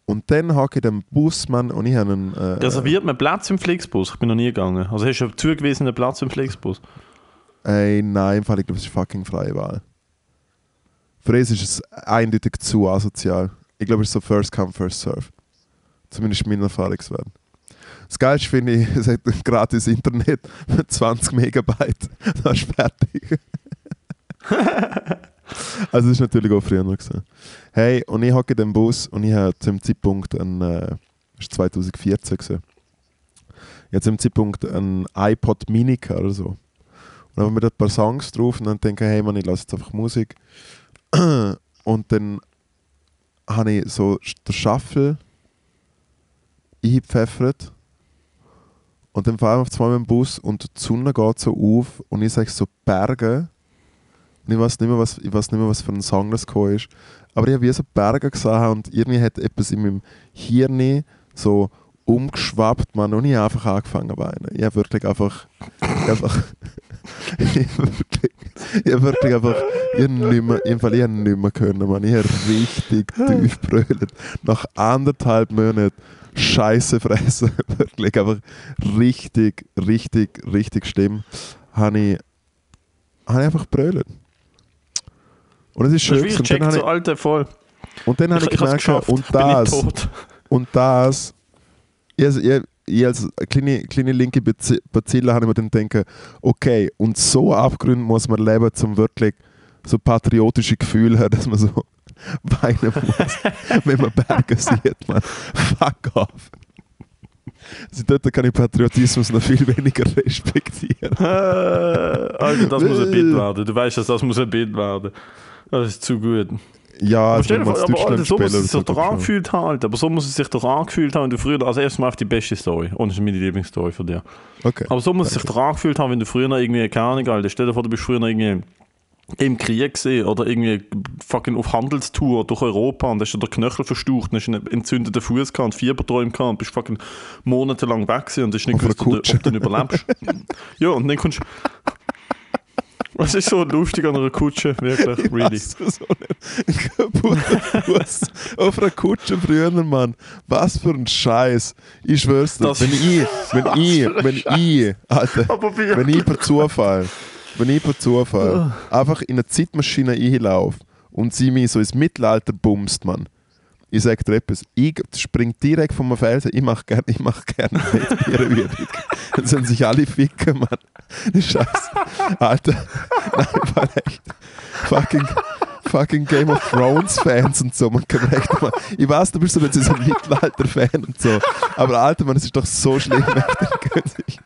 Und dann hake ich den Bus, Mann, und ich habe einen... Äh, Reserviert man Platz im Flixbus? Ich bin noch nie gegangen. Also hast du einen zugewiesenen Platz im Flixbus? Ey, nein, im Fall, ich glaube, es ist fucking freie Wahl. Für uns ist es eindeutig zu asozial. Ich glaube, es ist so First Come, First Serve. Zumindest mein Erfahrungswert. Das Geilste finde ich, <laughs> es hat ein gratis Internet mit 20 Megabyte. <laughs> Das ist fertig. <laughs> also das ist natürlich auch früher noch. Hey, und ich hocke in dem Bus und ich habe zu dem Zeitpunkt ein, äh, das war 2014 gewesen. Zu dem Zeitpunkt ein iPod Mini oder so. Und dann haben wir da ein paar Songs drauf und dann denke ich, hey Mann, ich lasse jetzt einfach Musik. Und dann habe ich so den Shuffle eingepfeffert. Und dann fahren wir auf zweimal mit dem Bus und die Sonne geht so auf und ich sage so Berge. Und ich weiß nicht mehr, was, ich weiß nicht mehr, was für ein Song das ist. Aber ich habe wie so Berge gesehen und irgendwie hat etwas in meinem Hirn so umgeschwappt, man, und ich habe einfach angefangen zu weinen. Ich habe wirklich einfach, <laughs> einfach ich habe wirklich, wirklich einfach, ich habe nicht mehr, im Fall, ich habe nicht mehr können, man. Ich habe richtig tief brüllt. Nach anderthalb Monaten Scheiße fressen, wirklich einfach richtig, richtig, richtig schlimm, habe ich, habe ich einfach brüllt. Und es ist Das schön. ist wie ich Und dann so ich, alte voll. und dann habe ich, ich gemerkt, und das, und das, ich, ich, ich als kleine, kleine linke Bazi- Bazille habe ich mir dann gedacht, okay, und so Abgründe muss man leben, um wirklich so patriotische Gefühle haben, <laughs> dass man so weinen muss, <laughs> wenn man Berge sieht, man. Fuck off. Also dort kann ich Patriotismus noch viel weniger respektieren. Äh, Alter, das muss ein Bild werden. Du weißt, dass das muss ein Bild werden. Das ist zu gut. Ja, aber also stell dir vor, aber so muss es sich doch angefühlt haben, Alter. Aber so muss es sich doch angefühlt haben, wenn du früher, also erstmal auf die beste Story. Und das ist meine Lieblingsstory von dir. Okay. Aber so muss es sich doch angefühlt haben, wenn du früher noch irgendwie, keine Ahnung, Alter, stell dir vor, du bist früher noch irgendwie im Krieg gesehen oder irgendwie fucking auf Handelstour durch Europa und hast dir den Knöchel verstaucht und hast einen entzündeten Fuß gehabt und Fieberträume gehabt und bist fucking monatelang weg gewesen und hast nicht Auf gewusst, ob du- ob du überlebst. <laughs> ja, und dann kommst Was ist so lustig an einer Kutsche? <laughs> Wirklich, really. Was für so ein kaputter Fuß auf einer Kutsche früher, Mann. Was für ein Scheiß. Ich schwör's dir. Das- wenn ich, wenn ich, wenn ich, Alter, wenn ich per Zufall, wenn ich per Zufall einfach in eine Zeitmaschine einlaufe und sie mich so ins Mittelalter bumst, Mann. Ich sag dir etwas, ich spring direkt vom Felsen, ich mach gerne mach gern <laughs> mit ihrer Übung. Dann sollen sich alle ficken, Mann. Scheiße. Alter, nein, war echt. Fucking, fucking Game of Thrones Fans und so, man kann echt mal. Ich weiß, du bist so nicht so ein Mittelalter-Fan und so. Aber Alter, man, es ist doch so schlimm, <laughs> die können sich.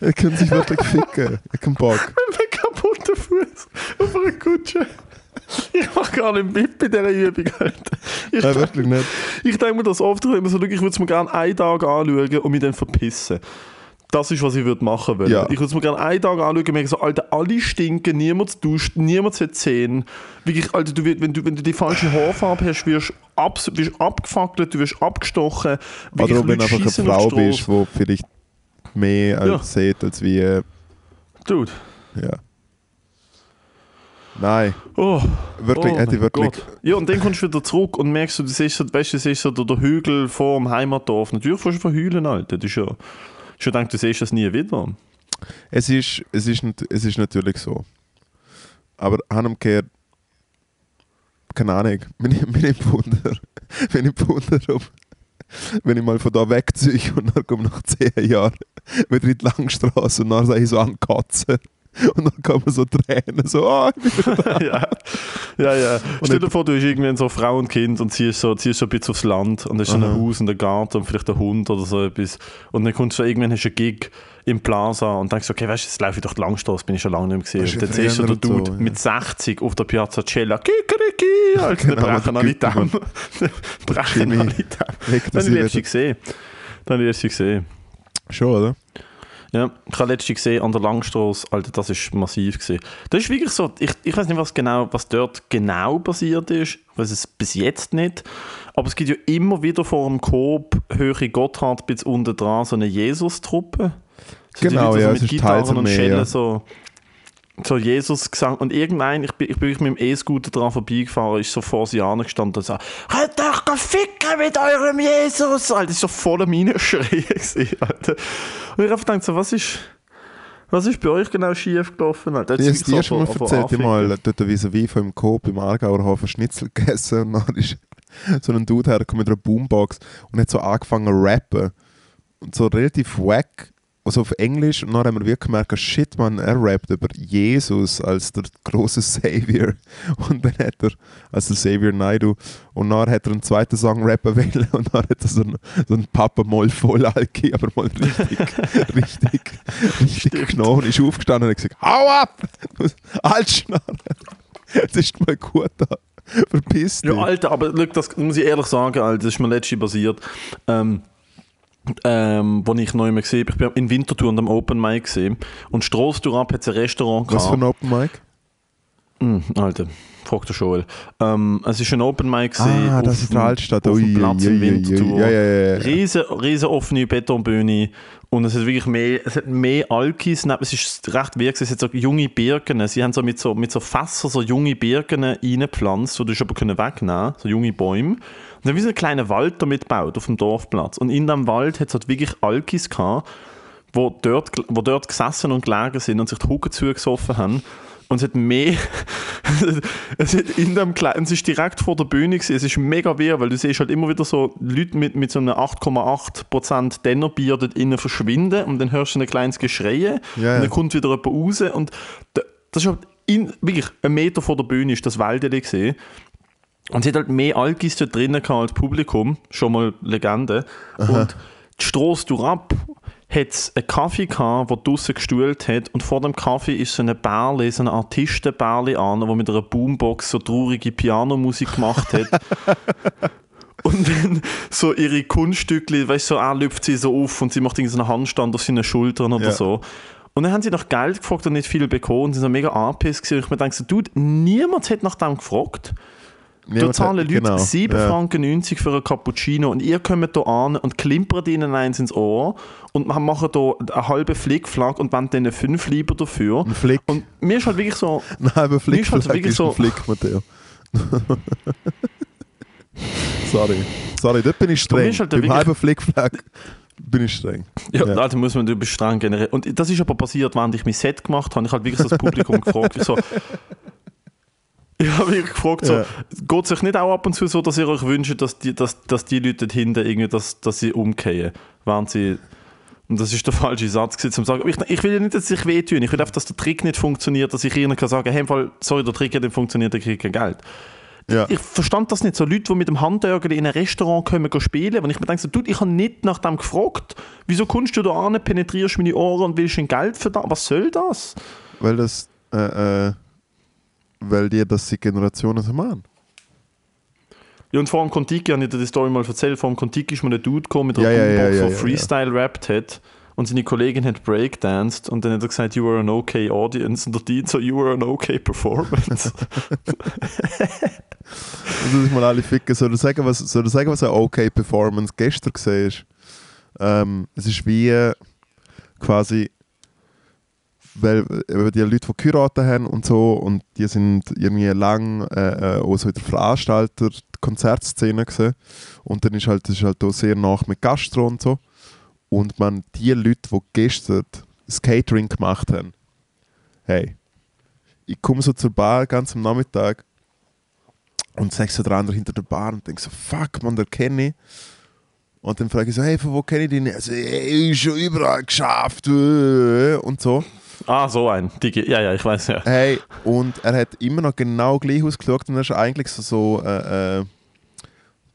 Die können sich wirklich ficken. Ich hab Bock. Ein kaputter Fuß auf einer Kutsche. <laughs> Ich mach gar nicht mit bei dieser Übung. Ich, Nein, wirklich nicht. ich denke mir das oft, ich immer so, ich würde es mir gerne einen Tag anschauen und mich dann verpissen. Das ist, was ich würde machen wollen. Ja. Ich würde es mir gerne einen Tag anschauen und merken so, Alter, alle stinken, niemand duscht, niemand hat Zähne. Wirklich, Alter, du, wirst- wenn, du, wenn du die falsche Haarfarbe hast, wirst du wirst abgefackelt, du wirst abgestochen. Oder Wirklich, ob wenn du einfach eine Frau bist, die vielleicht mehr als Ja. sieht, als wie. Dude. Ja. Nein, Oh. wirklich, oh wirklich. Gott. Ja, und dann kommst du wieder zurück und merkst, du, du siehst so, weißt, du siehst so der, der Hügel vor dem Heimatdorf. Natürlich fährst du verheulen, Alter. Das ist ja... Ich denke, du siehst das nie wieder. Es ist, es ist, es ist natürlich so. Aber umgekehrt, keine Ahnung, <laughs> wenn ich, wenn ich Wunder, <laughs> wenn ich Wunder ob, wenn ich mal von da wegziehe und dann komme nach zehn Jahren wieder in die Langstrasse und dann sage ich so an Katzen und dann kommen so Tränen, so, ich bin wieder da. <laughs> ja, ja. ja. Stell dir vor, du hast irgendwann so Frau und Kind und ziehst so, ziehst so ein bisschen aufs Land und hast so ein. Haus und einen Garten und vielleicht einen Hund oder so etwas. Und dann kommst du so, irgendwann hast du einen Gig im Plaza und denkst, okay, weißt du, jetzt laufe ich durch die Langstrasse, bin ich schon lange nicht mehr gesehen. ist Und dann siehst du den Dude so, ja. mit 60 auf der Piazza Cella, Kikeriki, <laughs> Alter, Genau, <laughs> dann brechen alle Dämme. Brechen alle Dämme. Dann habe ich letztens wieder, gesehen. Dann habe ich letztens gesehen. schon, oder? Ja, ich habe letztens gesehen an der Langstrasse, Alter, das ist massiv gesehen. Das ist wirklich so, ich, ich weiß nicht, was genau, was dort genau passiert ist. Ich weiß es bis jetzt nicht. Aber es gibt ja immer wieder vor dem Coop Höhe Gotthard bis unten dran so eine Jesus-Truppe. So Genau, ja, so es mit ist teils Gitarren und Schellen so. So Jesus gesang und irgendein, ich bin, ich bin mit dem E-Scooter dran vorbeigefahren, ist so vor sie angestanden und so, «Könnt euch go ficken mit eurem Jesus!» Alter, das war so voller Minenschreien, <laughs> gewesen, Alter. Und ich habe gedacht, so, was ist, was ist bei euch genau schief gelaufen, Alter? Hast dir schon mal erzählt, ich mal dort vis-à-vis von dem Coop im Aargauer Hafen Schnitzel <laughs> gegessen und dann ist so ein Dude hergekommen mit einer Boombox und hat so angefangen zu rappen. Und so relativ wack, also auf Englisch und dann haben wir wirklich gemerkt, shit man, er rappt über Jesus als der große Savior <laughs> und dann hat er, als der Savior Naidu und dann hat er einen zweiten Song rappen wollen <laughs> und dann hat er so einen, so einen Papa Moll voll Alki, aber mal richtig, <laughs> richtig, richtig genommen und ist aufgestanden und hat gesagt, hau ab! Halt Schnarren! Jetzt ist mal gut da. Verpiss dich. Ja, Alter, aber look, das muss ich ehrlich sagen, Alter, das ist mir letztens passiert. Ähm, ähm, wo ich neu mehr gesehen. Ich bin in Winterthur an dem Open Mic gesehen und Strassenturab hat es ein Restaurant Was für ein gehabt. Open Mic? Mm, Alter, fragt der Joel. Ähm, es ist ein Open Mic gesehen Ah, das ist die Altstadt. auf dem Platz in. Winterthur. Ja, ja, ja, ja. Riesen, riesen offene Betonbühne und es hat wirklich mehr, es hat mehr Alkis, es ist recht wirksam, es hat so junge Birken, sie haben so mit so, mit so Fässern so junge Birken reingepflanzt, die du aber können wegnehmen so junge Bäume. Und dann wie so einen kleinen Wald damit gebaut auf dem Dorfplatz und in dem Wald hat es halt wirklich Alkis gehabt, wo dort, wo dort gesessen und gelegen sind und sich die Hucke zugesoffen haben. Und es hat mehr, <laughs> es hat in dem kleinen, es ist direkt vor der Bühne gewesen. es ist mega weird, weil du siehst halt immer wieder so Leute mit, mit so einem 8,8% Dennerbier dort innen verschwinden und dann hörst du ein kleines Geschrei ja. und dann kommt wieder jemand raus und da- das ist halt in, wirklich ein Meter vor der Bühne ist das Wäldeli gesehen und sie hat halt mehr Alkis dort drinnen gehabt als Publikum, schon mal Legende. Und die Strasse durchab hat es einen Kaffee gehabt, der draussen gestuhlt hat und vor dem Kaffee ist so eine Bärli, so eine Artistenbärli an, der mit einer Boombox so traurige Pianomusik gemacht hat. <laughs> Und dann so ihre Kunststücke, weißt du, so, er lüpft sie so auf und sie macht irgendwie so einen Handstand auf seinen Schultern oder Ja. so. Und dann haben sie nach Geld gefragt und nicht viel bekommen und sie sind so mega angepisst gewesen. Und ich mir denke so, dude, niemand hat nach dem gefragt. Da zahlen hat- Leute genau, 7 ja. Franken 90 für einen Cappuccino und ihr kommt hier an und klimpert ihnen eins ins Ohr und wir machen hier einen halben Flickflack und wollen denen fünf lieber dafür. Ein Flick. Und mir ist halt wirklich so, <laughs> Nein, aber Mir Flick ist halt wirklich ist ein so- Flick, Matteo. <laughs> Sorry. Sorry, dort bin ich mir streng. halt Beim halben Flickflag bin ich streng. ja, Ja. also muss man über streng generell. Und das ist aber passiert, während ich mein Set gemacht habe. Ich habe wirklich so das Publikum <laughs> gefragt, so, <laughs> ich habe wirklich gefragt, so, Ja. geht es euch nicht auch ab und zu so, dass ihr euch wünscht, dass die, dass, dass die Leute hinten irgendwie, dass, dass sie umkehren, während sie und das ist der falsche Satz gewesen, zum sagen, ich, ich will ja nicht, dass sich wehtun, ich will einfach, dass der Trick nicht funktioniert, dass ich ihnen kann sagen, hey, im Fall, sorry, der Trick hat nicht funktioniert, der kriegt kein Geld. Ja. Ich verstand das nicht. So Leute, die mit dem Handörgel in ein Restaurant kommen, gehen spielen, wenn ich mir denke, so, ich habe nicht nach dem gefragt. Wieso kommst du da an, penetrierst meine Ohren und willst ein Geld für das? Was soll das? Weil das, äh, äh, weil dir das die Generationen so machen. Ja, und vor dem Kontiki, habe ich dir die Story mal erzählt, vor dem Kontiki ist mir ein Dude gekommen mit einer Ja, ja, ja, ja, der ja, Freestyle rappt hat und seine Kollegin hat breakdanced und dann hat er gesagt, you were an okay audience und der Dean so, you were an okay performance. <laughs> Also sich mal alle ficken. Soll ich sagen, was, soll ich sagen, was eine okay Performance gestern gesehen ist? Ähm, es ist wie äh, quasi, weil äh, die Leute, die geheiratet haben und so, und die sind irgendwie lang äh, äh, auch so in der Veranstalter Konzertszene gesehen. Und dann ist halt, ist halt auch sehr nach mit Gastro und so. Und man, die Leute, die gestern das Catering gemacht haben, hey, ich komme so zur Bar ganz am Nachmittag und sag so der andere hinter der Bar und denk so, fuck, man, der kenne ich. Und dann frage ich so, hey, von wo kenne ich den? Also, hey, ich schon überall geschafft. äh, Und so. Ah, so ein. Digi. Ja, ja, ich weiß ja. Hey, und er hat immer noch genau gleich ausgeschaut und er ist eigentlich so, so äh, äh,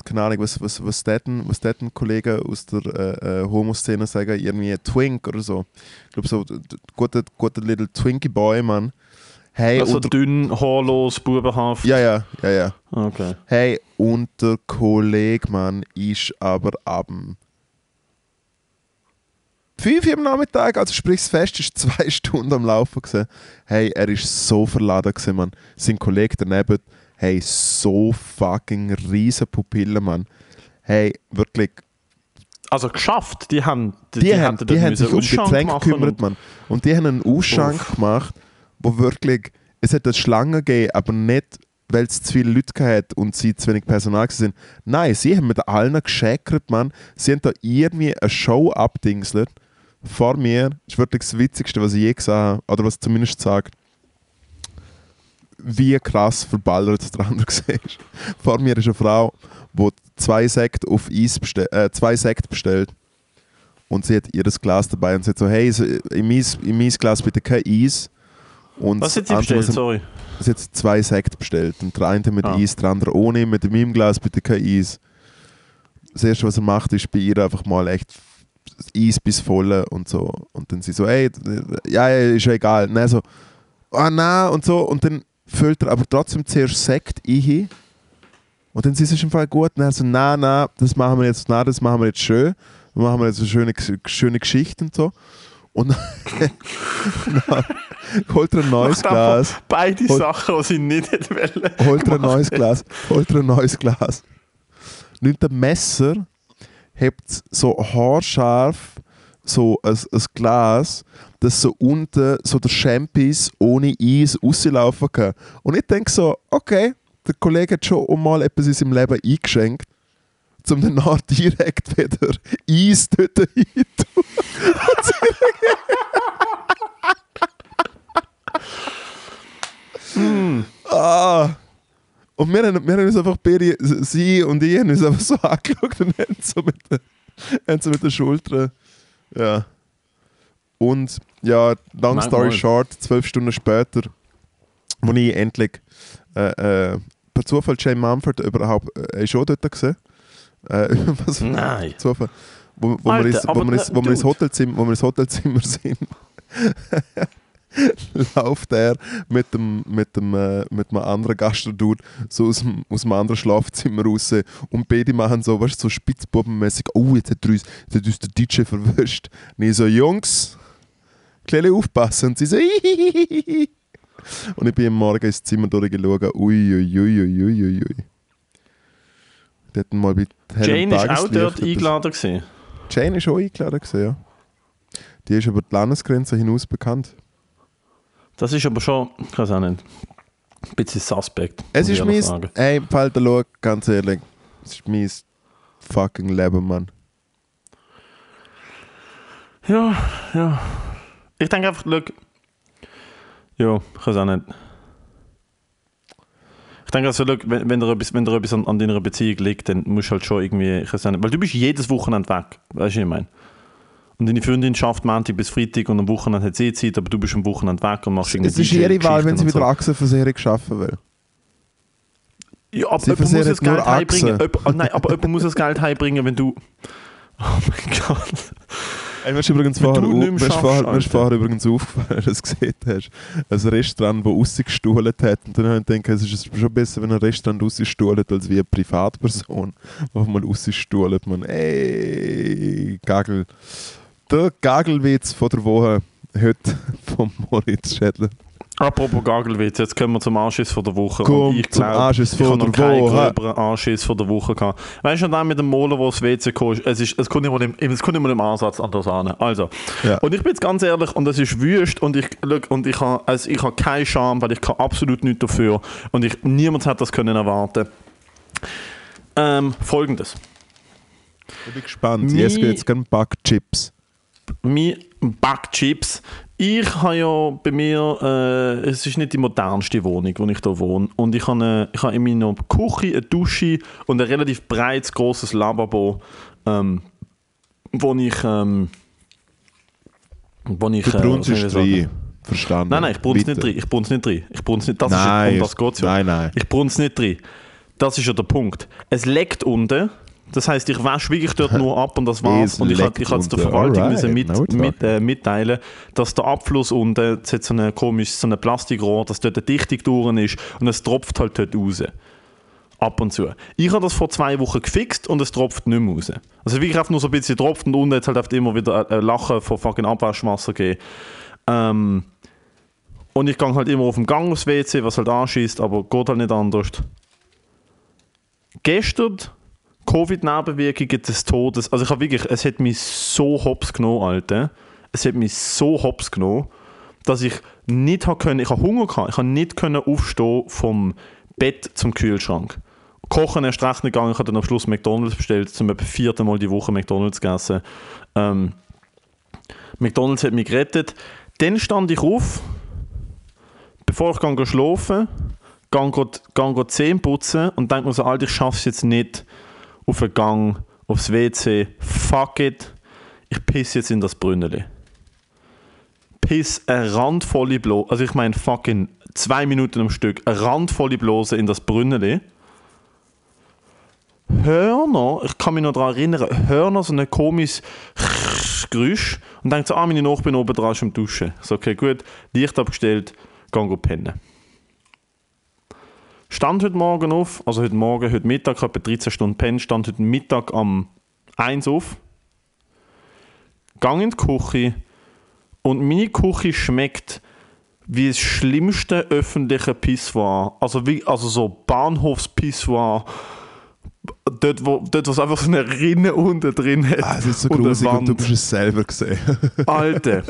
keine Ahnung, was, was, was dort was dort ein Kollege aus der äh, äh, Homo-Szene sagen, irgendwie Twink oder so. Ich glaube so, d- guter, guter little Twinkie Boy, Mann. Hey, Also dünn, haarlos, bubenhaft. ja, ja, ja, ja. Okay. Hey, und der Kollege, Mann, ist aber ab dem 5 Uhr am Nachmittag, also sprich das Fest ist zwei <laughs> Stunden am Laufen gewesen. Hey, er ist so verladen gewesen, Mann. Sein Kollege daneben, hey, so fucking riesen Pupillen, Mann. Hey, wirklich, Also geschafft, die haben, die, die, haben, die haben sich um Getränke gekümmert, Mann. Und die haben einen Ausschank Uff. gemacht, wo wirklich, es hat eine Schlange gegeben, aber nicht, weil es zu viele Leute hat und sie zu wenig Personal sind. Nein, sie haben mit allen geschäkert, Mann. Sie haben da irgendwie eine Show abdingselt vor mir. Das ist wirklich das Witzigste, was ich je gesehen habe, oder was zumindest sagt, wie krass verballert der andere <laughs> war. vor mir ist eine Frau, die zwei Sekt auf Eis bestell, äh, zwei Sekt bestellt und sie hat ihr das Glas dabei und hat so, hey, so, in mein, in mein Glas bitte kein Eis. Und Was hat sie bestellt? Sorry. Sie hat zwei Sekt bestellt. Und der eine mit Ah. Eis, der andere ohne. Mit meinem Glas bitte kein Eis. Das erste, was er macht, ist bei ihr einfach mal echt Eis bis voll und so. Und dann sie so, ey, ja, ja, ist ja egal. Nein, so, ah, nein, und so. Und dann füllt er aber trotzdem zuerst Sekt ein. Und dann ist es im Fall gut. Und er so, nein, nein, das machen wir jetzt, nein, das machen wir jetzt schön. Dann machen wir jetzt eine schöne, schöne Geschichte und so. Und dann, <laughs> dann holt er ein neues Glas. Beide Hol- Sachen, die sie nicht hätte wollen. holt er ein neues Glas, holt er ein neues Glas. Nimmt ein Messer, hebt so haarscharf so ein, ein Glas, dass so unten so der Champis ohne Eis rauslaufen kann. Und ich denke so, okay, der Kollege hat schon mal etwas in seinem Leben eingeschenkt, um dann direkt wieder Eis dort rein tun. <laughs> Ah. Und wir haben, wir haben uns einfach beide, sie und ich, haben uns einfach so <laughs> angeschaut und haben so mit den, haben so mit. Ja. Und ja, long Nein, story short, zwölf Stunden später, wo ich endlich äh, äh, per Zufall Jane Mumford überhaupt äh, schon dort gesehen. Äh, <laughs> was Nein. Zufall. Wo, wo, Alter, wir ins, wo, wir ins, wo, wir ins. Hotelzimmer, wo wir ins Hotelzimmer sind, <laughs> läuft er mit dem, mit dem, äh, mit einem anderen Gastdude so aus dem, aus dem anderen Schlafzimmer raus und beide machen so, weißt so spitzbubenmäßig, oh, jetzt hat, uns, jetzt hat uns der DJ verwischt. Und ich so, Jungs, ein bisschen aufpassen. Und sie so, Hihihihi. <laughs> Und ich bin am Morgen ins Zimmer durchgeschaut, ui, ui, ui, ui, ui, ui, ui. Die hatten mal bei Jane ist auch dort eingeladen. Gewesen. Jane ist auch eingeladen, gewesen, ja. Die ist über die Landesgrenze hinaus bekannt. Das ist aber schon, ich weiß auch nicht, ein bisschen suspekt. Es ist mein. sagen. Ey, Falter, schau, ganz ehrlich. Es ist mein fucking Leben, Mann. Ja, ja. Ich denke einfach, look. Ja, ich weiß auch nicht. Ich denke also, look, wenn, wenn dir etwas, wenn dir etwas an, an deiner Beziehung liegt, dann musst du halt schon irgendwie, ich weiß auch nicht, weil du bist jedes Wochenende weg, weißt du, was ich meine? Und deine Freundin schafft Montag bis Freitag und am Wochenende hat sie Zeit, aber du bist am Wochenende weg und machst irgendwie Es ist ihre Wahl, wenn sie DJ-Geschichten wieder und Achsenversicherung schaffen will. so. Ja, aber jemand muss das Geld heimbringen. Ah, Nein, aber jemand muss das Geld heimbringen, wenn du... Oh mein Gott. Ey, mir ist übrigens vorher, du nicht schaffst, vorher, mir ist vorher übrigens aufgefallen, <laughs> dass du es gesehen hast. Ein Restaurant, das rausgestuhlt hat. Und dann habe ich gedacht, es ist schon besser, wenn ein Restaurant rausstuhlt, als wie eine Privatperson, die mal rausstuhlt. Man, ey, Gagel. Der Gagelwitz von der Woche heute von Moritz Schädler. Apropos Gagelwitz, jetzt kommen wir zum Anschiss von der Woche. Komm ich zum glaub, Anschiss ich von habe noch der keinen Woche. gröberen Anschiss von der Woche gehabt. Weißt du, dann mit dem Moler, wo das WC kam, es, ist, es kommt im, es kommt immer im Ansatz an das an. Also, Ja. und ich bin jetzt ganz ehrlich, und das ist wüst, und ich, und ich habe also ich habe keine Scham, weil ich kann absolut nichts dafür. Und ich, niemand hat das können erwarten. Ähm, Folgendes. Ich bin gespannt. Jetzt gibt es gerne Backchips. Mein Backchips. Ich habe ja bei mir, äh, es ist nicht die modernste Wohnung, wo ich hier wohne. Und ich habe, eine, ich habe in meiner Küche eine Dusche und ein relativ breites, grosses Lavabo, ähm, wo ich, ähm, wo ich, Du äh, brunst ich sagen? rein. Verstanden. Nein, nein, ich brunze nicht drin. Ich brunze nicht drin. Ich brunze nicht. Das Nein, ist, um das geht's ja. nein, nein. Ich brunze nicht drin. Das ist ja der Punkt. Es leckt unten. Das heißt, ich wasche wirklich dort nur ab und das <laughs> war's. Es und ich ich es der unten. Verwaltung Alright, müssen mit, mit, äh, mitteilen, dass der Abfluss unten, es hat so eine komische so Plastikrohr, dass dort eine Dichtung durch ist und es tropft halt dort raus. Ab und zu. Ich habe das vor zwei Wochen gefixt und es tropft nicht mehr raus. Also wirklich einfach nur so ein bisschen tropft und unten hat halt einfach immer wieder ein- ein Lachen von fucking Abwaschwasser gegeben. Ähm, und ich gehe halt immer auf dem Gang aufs WC, was halt anschießt, aber geht halt nicht anders. Gestern Covid-Nebenwirkungen des Todes. Also ich habe wirklich, es hat mich so hops genommen, Alter. Es hat mich so hops genommen. dass ich nicht habe können, ich habe Hunger gehabt, ich habe nicht können aufstehen vom Bett zum Kühlschrank. Kochen erst recht nicht gegangen, ich habe dann am Schluss McDonalds bestellt, zum vierten Mal die Woche McDonalds gegessen. Ähm, McDonalds hat mich gerettet. Dann stand ich auf, bevor ich gehe schlafen, gehe, gehe Zähne putzen und denke mir so, Alter, ich schaffe es jetzt nicht auf den Gang, aufs WC. Fuck it, ich pisse jetzt in das Brünneli. Piss eine randvolle Blose, also ich meine fucking zwei Minuten am Stück, eine randvolle Blose in das Brünneli. Hör noch, ich kann mich noch daran erinnern, hör noch so ein komisches Geräusch und denke so, ah, meine Nachbarn oben dran ist am Duschen. So, okay, gut, Licht abgestellt, geh pennen. Stand heute Morgen auf, also heute Morgen, heute Mittag, etwa 13 Stunden pennen, stand heute Mittag am 1 auf, gang in die Küche und meine Küche schmeckt wie das schlimmste öffentliche Pissoir. Also, wie, also so Bahnhofspissoir. Dort, wo, dort, wo es einfach so eine Rinne unten drin hat. Ah, es ist so und grusig und du bist es selber gesehen. <laughs> Alter,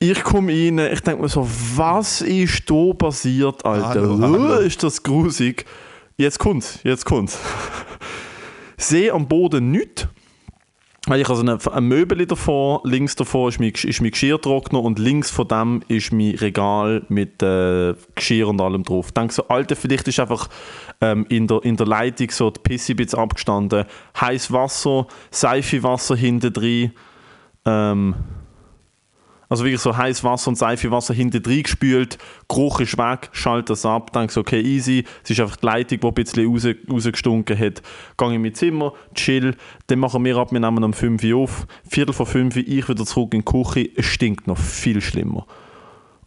ich komme rein, ich denke mir so, was ist da passiert, Alter? Hallo, hallo. Ist das grusig? Jetzt kommt's, jetzt kommt's. <laughs> Sehe am Boden nichts. Weil ich also eine, ein Möbel davor, links davor ist mein, ist mein Geschirrtrockner und links von dem ist mein Regal mit äh, Geschirr und allem drauf. Ich denke so, Alter, vielleicht ist einfach ähm, in, der, in der Leitung so die Pisse ein bisschen abgestanden. Heiß Wasser, Seifewasser hinten drin. Ähm, also wirklich so heiß Wasser und Seifewasser hinten drin gespült, Geruch ist weg, schalte das ab, denke so, okay, easy. Es ist einfach die Leitung, die ein bisschen raus, rausgestunken hat. Gehe in mein Zimmer, chill, dann machen wir ab, wir nehmen um 5 Uhr auf. Viertel vor 5 Uhr, ich wieder zurück in die Küche, es stinkt noch viel schlimmer.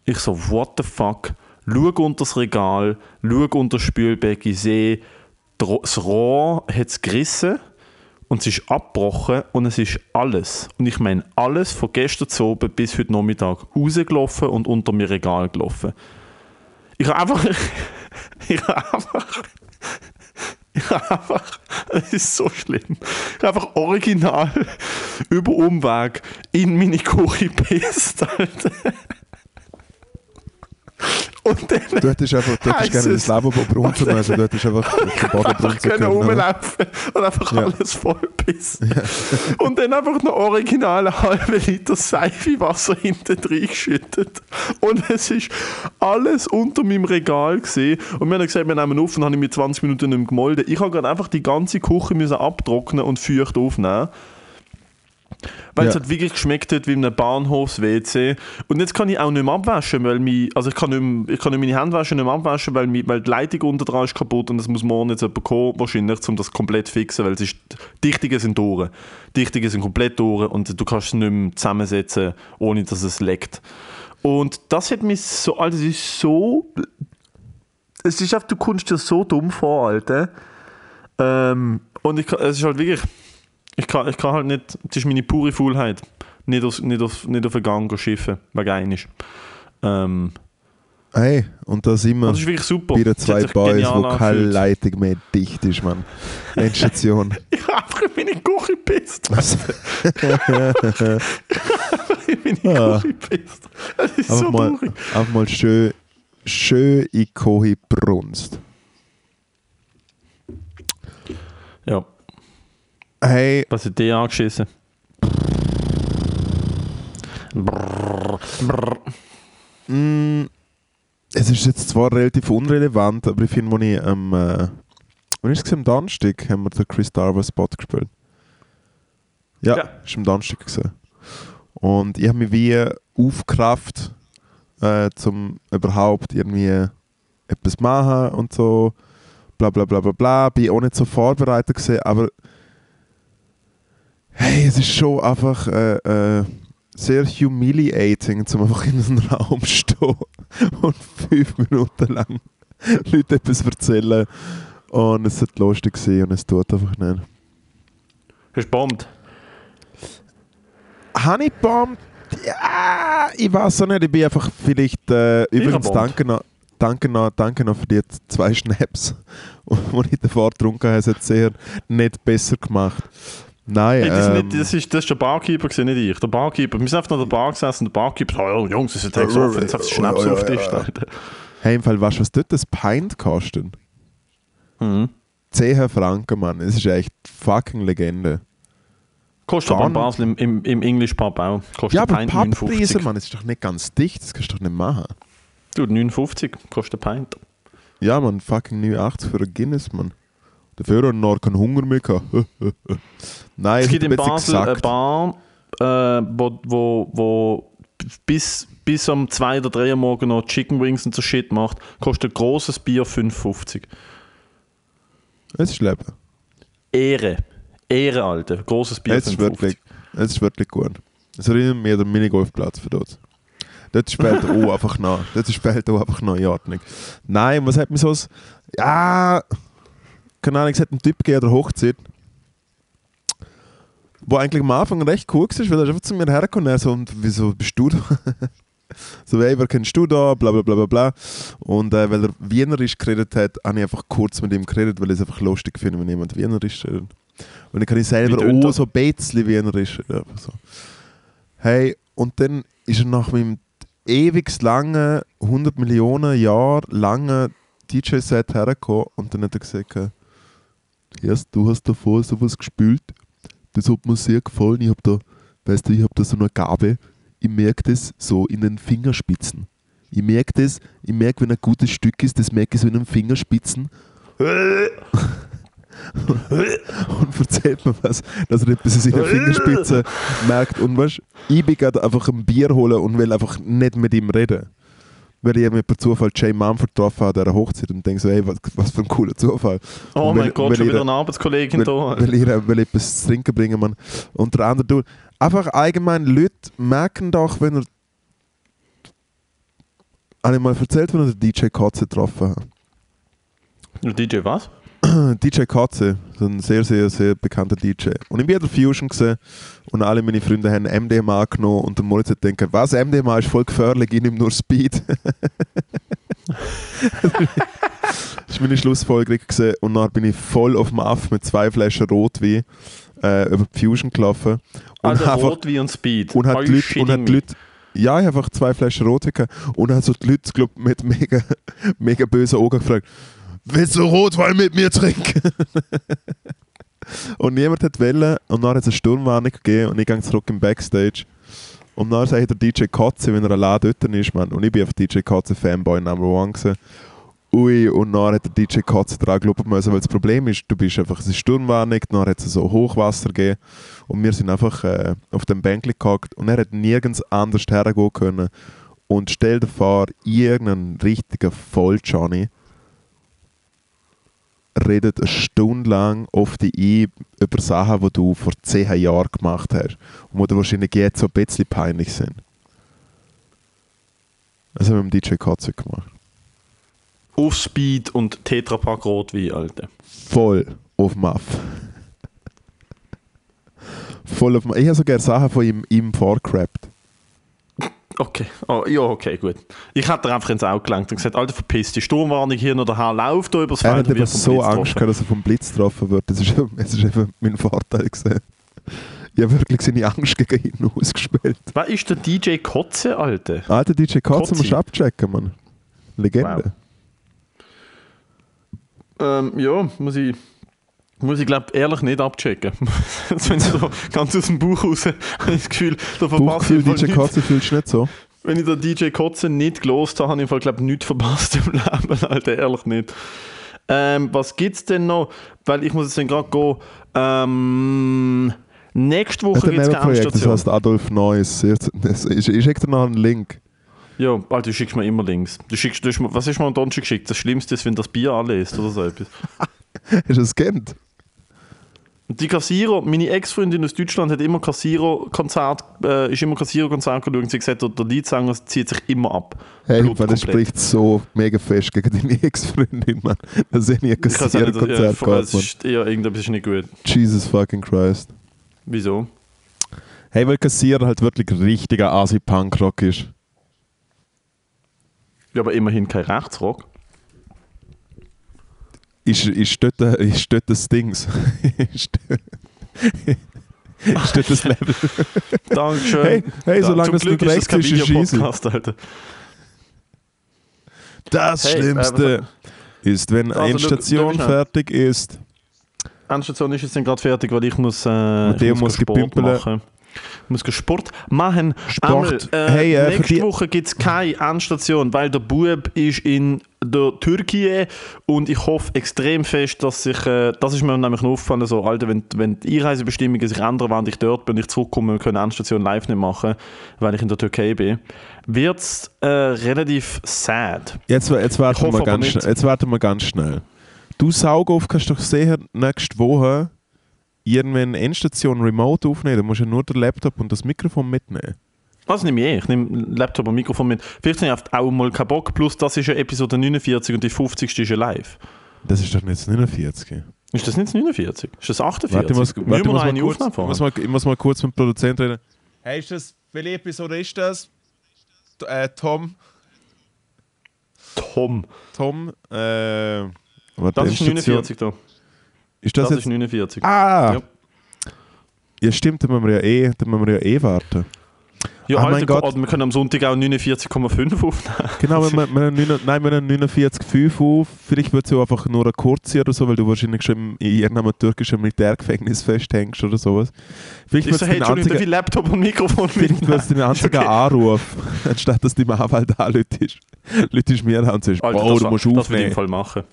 Ich so, what the fuck? Schau unter das Regal, schau unter das Spülbecken, sehe, das Rohr hat es gerissen und es ist abgebrochen und es ist alles, und ich meine alles von gestern zu oben bis heute Nachmittag rausgelaufen und unter mir Regal gelaufen. Ich habe einfach, <laughs> ich habe einfach, <laughs> ich habe einfach, es ist so schlimm, ich habe einfach original <laughs> über Umweg in meine Küche gepisst, Alter. <laughs> Und dann Du hättest einfach, du hättest gerne das Leben brunzen müssen, <laughs> du hättest einfach den Boden brunzen können rumlaufen und einfach Ja. alles vollpissen. <laughs> Und dann einfach noch original einen halben Liter Seifewasser hinten drin geschüttet. Und es ist alles unter meinem Regal gesehen. Und wir haben gesagt, wir nehmen auf und habe ich mit 20 Minuten nicht mehr gemolden. Ich habe gerade einfach die ganze Küche müssen abtrocknen und feucht aufnehmen. Weil es Ja. halt wirklich geschmeckt hat wie in einem Bahnhofs-WC. Und jetzt kann ich auch nicht mehr abwaschen, weil mich, also ich kann, nicht mehr, ich kann nicht meine Hände waschen, nicht mehr abwaschen, weil, mi, weil die Leitung unter dran ist kaputt und es muss morgen jetzt jemand kommen, wahrscheinlich, um das komplett zu fixen, weil es ist, Dichtungen sind durch. Dichtungen sind komplett durch und du kannst es nicht mehr zusammensetzen, ohne dass es leckt. Und das hat mich so, also es ist so, es ist einfach, du kommst dir so dumm vor, Alter. Ähm, und ich, es ist halt wirklich, ich kann, ich kann halt nicht, das ist meine pure Faulheit, nicht, aus, nicht, auf, nicht auf den Gang schiffen, wegen einisch. Ähm, Hey, und da sind wir das ist wirklich super. bei den zwei Boys, wo keine angefühlt. Leitung mehr dicht ist, Mann. Endstation. <laughs> Ich habe einfach in meine Küche gepisst. Ich <laughs> habe in meine Ja. Küche gepisst. Das ist Einfach so mal, traurig. einfach mal schön, schön in die Küche brunst. Ja, Hey, was hat dir angeschissen? Brrr, brrr. Mm, es ist jetzt zwar relativ unrelevant, aber ich finde, wo ich am, äh, wann ist es am Donnerstag, haben wir den Chris Darver Spot gespielt. Ja, Ja. ist am Donnerstag gewesen. Und ich habe mich wie aufgerafft, äh, zum überhaupt irgendwie etwas machen und so, bla bla bla bla bla. Bin auch nicht so vorbereitet gewesen, aber hey, es ist schon einfach äh, äh, sehr humiliating, zum einfach in einem Raum <laughs> stehen und fünf Minuten lang <laughs> Leute etwas erzählen. Und es hat lustig gewesen und es tut einfach nicht. Hast du bombt? Honeybomb, ja, ich weiß auch nicht, ich bin einfach vielleicht, äh, übrigens danke noch, danke noch, danke noch für die zwei Schnaps, <laughs> die ich davor getrunken habe, es hat sehr nicht besser gemacht. Nein, Hey, das, ist ähm, nicht, das, ist, das ist der Barkeeper, gewesen, nicht ich. Der Barkeeper. Wir sind einfach noch der Bar gesessen und der Barkeeper sagt, oh, Jungs, es ist jetzt offen, jetzt hat Schnaps auf den Tisch. Alter. hey, im Fall, weißt du, was dort das Pint kostet? Mhm. 10 Franken, Mann. Es ist echt fucking Legende. Kostet aber in Basel im, im, im English Pub auch. Kostet Ja, aber 59. Mann, es ist doch nicht ganz dicht, das kannst du doch nicht machen. Du, 59 kostet ein Pint. Ja, man, fucking 89 für ein Guinness, Mann. Dafür hat er noch keinen Hunger mehr gehabt. <laughs> Nein, Es gibt in ein Basel eine. Bar, äh, wo, wo, wo bis, bis um 2 oder 3 Uhr morgen noch Chicken Wings und so Shit macht, kostet ein grosses Bier 5,50. Es ist Leben. Ehre. Ehre, Alter. Grosses Bier Es ist 5,50. wirklich, es ist wirklich gut. Es erinnert mich an den Minigolfplatz für dort. Dort spielt auch <laughs> einfach noch. Dort spielt auch einfach noch in Ordnung. Nein, was hat mir so... ein- Ja... Keine Ahnung, es hat einen Typ gegeben der Hochzeit, wo eigentlich am Anfang recht cool war, weil er ist einfach zu mir hergekommen und er so, und wieso bist du da? <laughs> so, hey, wer kennst du da? Bla bla bla bla bla. Und äh, weil er Wienerisch geredet hat, habe ich einfach kurz mit ihm geredet, weil ich es einfach lustig finde, wenn jemand Wienerisch redet. Und dann kann ich selber auch so ein bisschen Wienerisch reden. So. Hey, und dann ist er nach meinem ewig langen, 100 Millionen Jahre langen DJ-Set hergekommen und dann hat er gesagt, Erst, du hast davor sowas gespielt, das hat mir sehr gefallen. Ich habe da, weißt du, ich habe da so eine Gabe. Ich merke das so in den Fingerspitzen. Ich merke das, ich merke, wenn ein gutes Stück ist, das merke ich so in den Fingerspitzen. <laughs> und erzählt mir was, dass er etwas in der Fingerspitze merkt. Und weißt, ich bin gerade einfach ein Bier holen und will einfach nicht mit ihm reden. Weil ich mir per Zufall Jay Mumford getroffen habe an dieser Hochzeit und denke so, hey, was, was für ein cooler Zufall. Oh Und mein weil- Gott, weil schon wieder eine Arbeitskollegin weil, da. weil, weil etwas zu trinken bringen, man. Und der andere tut. Einfach allgemein, Leute merken doch, wenn er. Habe ich mal erzählt, wenn er den DJ Katze getroffen hat. Der DJ was? <clears throat> DJ Katze, so ein sehr, sehr, sehr bekannter DJ. Und ich bin an der Fusion gesehen und alle meine Freunde haben MDMA genommen und der Moritz hat gedacht, was, MDMA ist voll gefährlich, ich nehme nur Speed. <laughs> das war meine Schlussfolgerung gewesen. und dann bin ich voll auf dem Aff mit zwei Flaschen Rotwein äh, über die Fusion gelaufen. Und Also einfach- Rot wie und Speed. und Are hat you die Leute, und hat die? Leute ja, ich habe einfach zwei Flaschen Rotwein und hat so die Leute glaub, mit mega, <laughs> mega bösen Augen gefragt, willst du Rotwein mit mir trinken? und niemand hat wollen und dann hat es eine Sturmwarnung gegeben und ich gehe zurück im Backstage und dann sagt der DJ Katze, wenn er allein dort ist, man, und ich bin einfach DJ Katze Fanboy Number One gewesen. Ui, und dann hat der DJ Katze dran geglaubt müssen, weil das Problem ist, du bist einfach, es ist Sturmwarnung, dann hat es so Hochwasser gegeben und wir sind einfach äh, auf dem Bänkli gehockt und er hat nirgends anders hergehen können. Und stell dir vor, irgendein richtiger Voll-Johnny redet eine Stunde lang auf die ein über Sachen, die du vor zehn Jahren gemacht hast und die dir wahrscheinlich jetzt so ein bisschen peinlich sind. Das haben wir mit dem DJ Katze gemacht. Auf Speed und Tetrapack Rotwein, Alter. Voll auf Muff. <laughs> Voll auf Muff. Ich habe sogar Sachen von ihm, ihm vorgerappt. Okay, oh, ja, okay, gut. Ich hätte einfach ins Auge gelangt und gesagt, Alter, verpiss dich, Sturmwarnung hier noch der Herr läuft da übers Er Feld hat einfach vom so Blitz Angst gehabt, dass er vom Blitz getroffen wird. Das ist, das ist eben mein Vorteil gesehen. Ich habe wirklich seine Angst gegen ihn ausgespielt. Wer ist der DJ Kotze, Alter? Alter DJ Katze Kotzi. musst du abchecken, Mann. Legende. Ähm, ja, muss ich, muss ich glaube ehrlich nicht abchecken. <laughs> Wenn ich so ganz aus dem Bauch raus habe ich das Gefühl, da Bauchgefühl ich DJ. Katze fühlst du nicht so? Wenn ich den DJ Kotze nicht gelost habe, habe ich glaube ich nichts verpasst im <laughs> Leben, Alter, ehrlich nicht. Ähm, was gibt's denn noch? Weil ich muss jetzt dann gerade gehen. Ähm, nächste Woche gibt es keine Nebenprojekt, das heißt Adolf Neuss. Ich, schicke dir noch einen Link. Ja, Alter, du schickst mir immer Links. Du schickst, du hast mir, was ist mir am Donnerstag geschickt? Das Schlimmste ist, wenn das Bier alle ist oder so etwas. <laughs> <laughs> Hast du es kennt? Die Kassierer, meine Ex-Freundin aus Deutschland hat immer Kassierer-Konzert, äh, ist immer Kassierer-Konzert geschaut und sie hat gesagt, der, Leadsänger zieht sich immer ab. Hey, Blut weil das spricht so mega fest gegen deine Ex-Freundin, Mann. Das ist nie ein Ich nicht, ja, gehabt, ist, ja, irgendetwas ist nicht gut. Jesus fucking Christ. Wieso? Hey, weil Kassierer halt wirklich richtiger Asi-Punkrock ist. Ja, aber immerhin kein Rechtsrock. Ist, ist, dort, ist dort das Dings. <laughs> ist, dort, das Level? Dankeschön. Hey, hey, Ja, solange das Glück nicht rechts ist, ist easy. Videopodcast, Alter. Das Hey, äh, Schlimmste ist, wenn Also, eine Station schnell. fertig ist. Endstation ist jetzt gerade fertig, weil ich muss, äh, Matteo muss Sport gepümpeln. Muss Sport machen. Sport. Einmal, äh, Hey, äh, nächste Woche gibt es keine Endstation, weil der Bub ist in der Türkei und ich hoffe extrem fest, dass sich, äh, das ist mir nämlich noch aufgefallen, so, Alter, wenn, wenn die Einreisebestimmungen sich ändern, während ich dort bin ich zurückkomme wir können Endstation live nicht machen, weil ich in der Türkei bin, wird es äh, relativ sad. Jetzt, jetzt, warten hoffe wir ganz schnell, jetzt warten wir ganz schnell. Du Saugoff kannst doch sicher nächste Woche irgendwann eine Endstation remote aufnehmen. Du musst ja nur den Laptop und das Mikrofon mitnehmen. Das nehme ich eh. Ich nehme Laptop und Mikrofon mit. Vielleicht habe ich auch mal keinen Bock. Plus, das ist ja Episode 49 und die 50. ist ja live. Das ist doch nicht das 49. Ist das nicht das 49? Ist das 48? Warte, ich muss, warte, ich, muss mal eine kurz, Aufnahme ich, muss mal, ich muss mal kurz mit dem Produzenten reden. Hey, ist das, welche Episode ist das? T- Äh, Tom, Tom. Tom, äh, warte, Das ist Endstation- 49 da. Ist das, Das, ist jetzt? 49. Ah! Ja. Ja. stimmt, da müssen wir ja eh, da müssen wir ja eh warten. Ja, Ah, Alter, mein Gott. Wir können am Sonntag auch 49,5 aufnehmen. Genau, wir, <laughs> wir, wir, nein, wir haben 49,5 auf. Vielleicht wird es ja einfach nur eine kurze oder so, weil du wahrscheinlich schon in irgendeinem türkischen Militärgefängnis festhängst oder sowas. Vielleicht Ich wird so, es hey, dein darf ich einziger, Laptop und Mikrofon <laughs> vielleicht wird's dein einziger okay. Anruf, <laughs> anstatt dass die Anwalt anläutest. Läutest mir an und sagst, Alter, oh, das, du musst das würde ich im aufnehmen. Fall machen.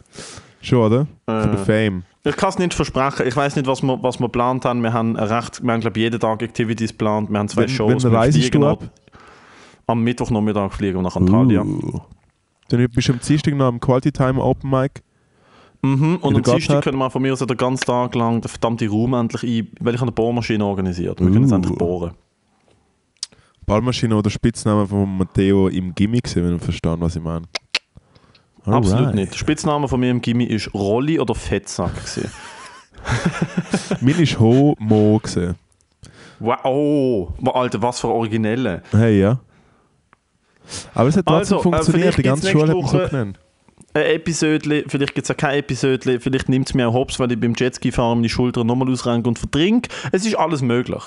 Schon, oder? Für den Äh, Fame. Ich kann es nicht versprechen. Ich weiß nicht, was wir, was wir geplant haben. Wir haben recht, wir haben, glaube jeden Tag Activities geplant. Wir haben zwei Wenn- Shows. wenn wir fliegen ab-? Am Mittwochnachmittag fliegen wir nach Antalya. Uh. Dann bist du am Dienstag noch am Quality Time Open Mic. Mhm. Und am Dienstag können wir von mir aus den ganzen Tag lang den verdammten Raum endlich ein, weil ich eine Bohrmaschine organisiert. Wir können jetzt Uh. endlich bohren. Ballmaschine oder Spitzname von Matteo im Gimmick gesehen, wenn du verstehst, was ich meine. Absolut Alright. nicht. Der Spitzname von mir im Gimmi ist Rolli oder Fettsack. gewesen. <laughs> Mein ist Homo gesehen. wow, oh, Alter, was für Originelle. Hey, ja. Aber es hat trotzdem Also, äh, funktioniert. vielleicht Die ganze Schule hat so genannt. Ein Episode, vielleicht gibt es auch kein Episode, vielleicht nimmt es mir auch hops, weil ich beim Jetski fahren meine Schultern nochmal ausrenke und verdrink. Es ist alles möglich.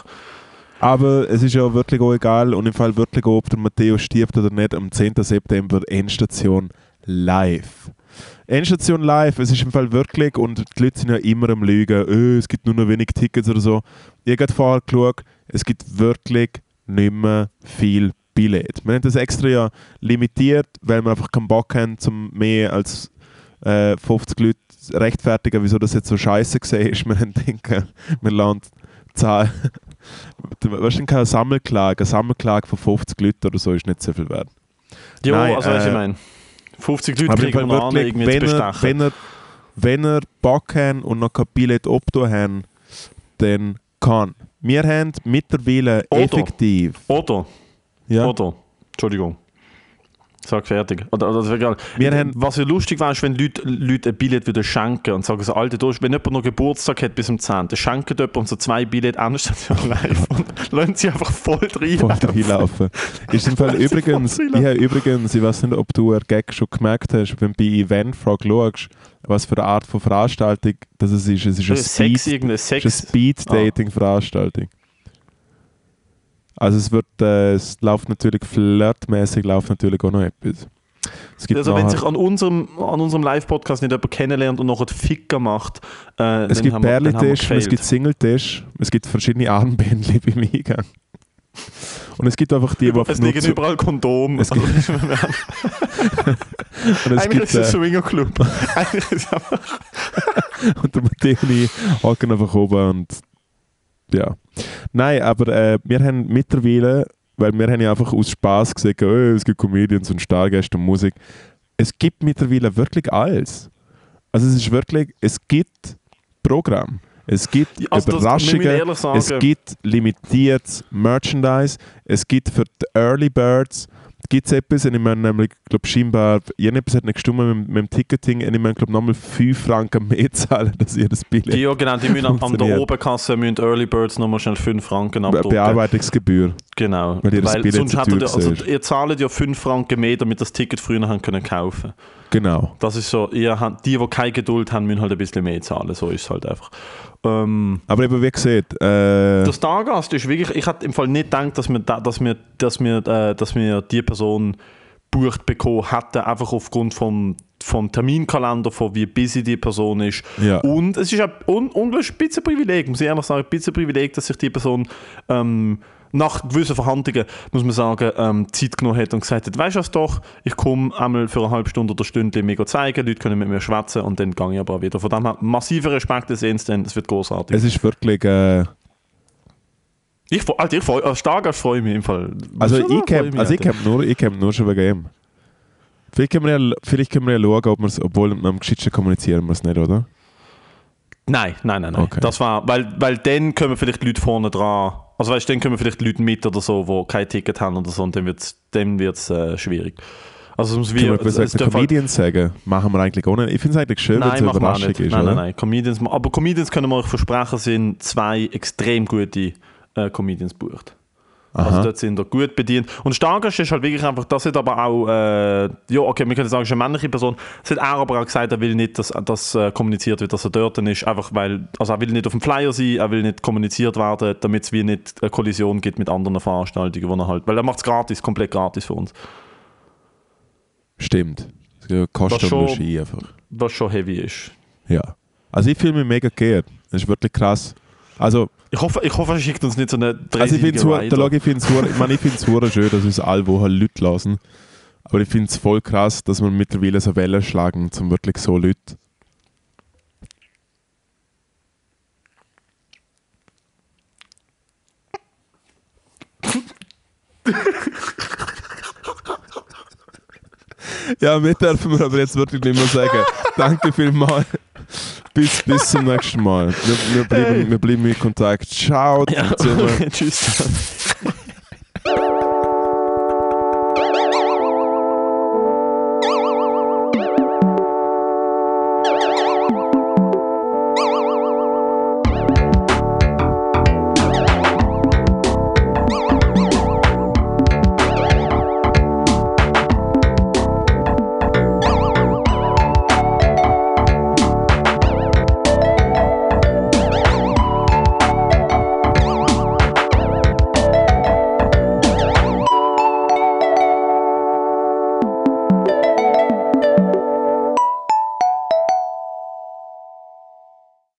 Aber es ist ja wirklich auch egal und im Fall wirklich auch, ob der Matteo stirbt oder nicht, am 10. September Endstation live. Endstation live, es ist im Fall wirklich, und die Leute sind ja immer am Lügen, «Äh, es gibt nur noch wenig Tickets oder so. Ich habe vorher geschaut, es gibt wirklich nicht mehr viel Billett. Wir haben das extra ja limitiert, weil wir einfach keinen Bock haben, zum mehr als äh, 50 Leute rechtfertigen, wieso das jetzt so scheiße gesehen ist. <laughs> Wir haben denken, wir lassen die Zahl <laughs> Weißt du, keine Sammelklage, eine Sammelklage von 50 Leuten oder so ist nicht so viel wert. Ja, Nein, also was äh, ich meine. 50 Leute kriegen an, wirklich, irgendwie zu wenn, er, bestechen. wenn, er, wenn er Bock haben und noch kein Billett obto haben, dann kann. Wir haben mittlerweile Oder. effektiv. Oder, Ja, oder, Entschuldigung. Sag fertig. Oder, oder das egal. Wir haben- Was ja lustig wäre, ist, wenn Leute, Leute ein Billett wieder schenken und sagen so, Alter, du, wenn jemand noch Geburtstag hat bis zum 10., dann schenken jemand so zwei Billett Endstation <laughs> live und lassen sie einfach voll rein. voll reinlaufen. Ist im Fall übrigens, ich reinlaufen. habe übrigens, ich weiß nicht, ob du einen Gag schon gemerkt hast, wenn du bei Eventfrog schaust, was für eine Art von Veranstaltung das es ist. Es ist eine. Speed-Dating-Veranstaltung. Also es wird, äh, es läuft natürlich flirtmäßig, läuft natürlich auch noch etwas. Also wenn nachher- sich an unserem, an unserem Live-Podcast nicht jemand kennenlernt und noch einen Ficker macht, äh, es gibt Perlitisch, es gibt Singletisch, es gibt verschiedene Armbändchen <laughs> beim Eingang. Und es gibt einfach die, die einfach Es liegen überall Kondome. Es Also, gibt- <laughs> und es Eigentlich gibt, ist es äh, ein Swingerclub. <laughs> Eigentlich ist es einfach und der Matteo und ich hocken einfach oben und ja. Nein, aber äh, wir haben mittlerweile, weil wir haben ja einfach aus Spaß gesagt, oh, es gibt Comedians und Stargäste und Musik. Es gibt mittlerweile wirklich alles. Also es ist wirklich, es gibt Programm. Es gibt also Überraschungen, es gibt limitiertes Merchandise, es gibt für die Early Birds gibt es etwas, und ich meine nämlich, glaube scheinbar, irgendetwas hat nicht gestimmt mit, mit dem Ticketing, und ich meine, glaube nochmal 5 Franken mehr <laughs> zahlen, dass ihr das Billett ja, genau, die müssen an, der. Oberkasse müssen Early Birds nochmal schnell 5 Franken abdrucken. Bearbeitungsgebühr. Genau. Weil ihr das Billett sonst hättet ihr, also ihr zahlt ja 5 Franken mehr, damit das Ticket früher können kaufen. Genau. Das ist so, ihr habt, die, die keine Geduld haben, müssen halt ein bisschen mehr zahlen. So ist es halt einfach. Ähm, Aber eben, wie gesagt, äh, der Stargast ist wirklich, ich hatte im Fall nicht gedacht, dass wir, da, dass wir, dass wir, äh, dass wir die Person bucht bekommen hätten, einfach aufgrund vom, vom Terminkalender, von wie busy die Person ist. Ja. Und es ist ein un, unglaublich ein bisschen Privileg, muss ich ehrlich sagen, ein bisschen Privileg, dass sich die Person ähm, nach gewissen Verhandlungen, muss man sagen, ähm, Zeit genommen hat und gesagt hat, weißt du was doch, ich komme einmal für eine halbe Stunde oder Stunde mir zeigen, Leute können mit mir schwätzen und dann gehe ich aber wieder. Von dem her, massiver Respekt, ihr seht es wird großartig. es ist wirklich, äh, Ich, Alter, ich freue als Stargast freue ich mich im Fall. also ich freue käme mich, also ich nur, ich nur schon wegen ihm. Vielleicht können wir ja, vielleicht können wir ja schauen, ob wir es, obwohl am geschickten kommunizieren wir es nicht, oder? Nein, nein, nein, nein. Okay. Das war, weil, weil dann kommen vielleicht Leute vorne dran. Also weißt du, dann kommen vielleicht Leute mit oder so, die kein Ticket haben oder so und dann wird es dann wird's, äh, schwierig. Also es muss wie, es, es halt- Comedians sagen? Machen wir eigentlich auch nicht. Ich finde es eigentlich schön, wenn es eine Überraschung ist, nein, oder? nein, nein. Comedians, aber Comedians können wir euch versprechen, sind zwei extrem gute äh, Comedians bucht. Also Aha. dort sind wir gut bedient. Und Stargast ist halt wirklich einfach, das hat aber auch, äh, ja okay, wir können sagen, es ist eine männliche Person, es hat er aber auch gesagt, er will nicht, dass das äh, kommuniziert wird, dass er dort ist, einfach weil, also er will nicht auf dem Flyer sein, er will nicht kommuniziert werden, damit es wie nicht eine Kollision gibt mit anderen Veranstaltungen, wo er halt, weil er macht es gratis, komplett gratis für uns, Stimmt. Es kostet Das schon schon- Ski einfach. was schon heavy ist. Ja. Also ich fühle mich mega geehrt. Das ist wirklich krass. Also, Ich hoffe, ich hoffe, er schickt uns nicht so eine also ich finde es ich find's ich meine, ich schön, dass uns alle wo halt Leute lassen. Aber ich finde es voll krass, dass man mittlerweile so Wellen schlagen, zum wirklich so Leute. <laughs> ja, mit dürfen wir aber jetzt wirklich nicht mehr sagen. Danke vielmals. Bis, bis zum nächsten Mal. Wir, wir, bleiben, wir bleiben in Kontakt. Ciao Ja, tschüss. <laughs>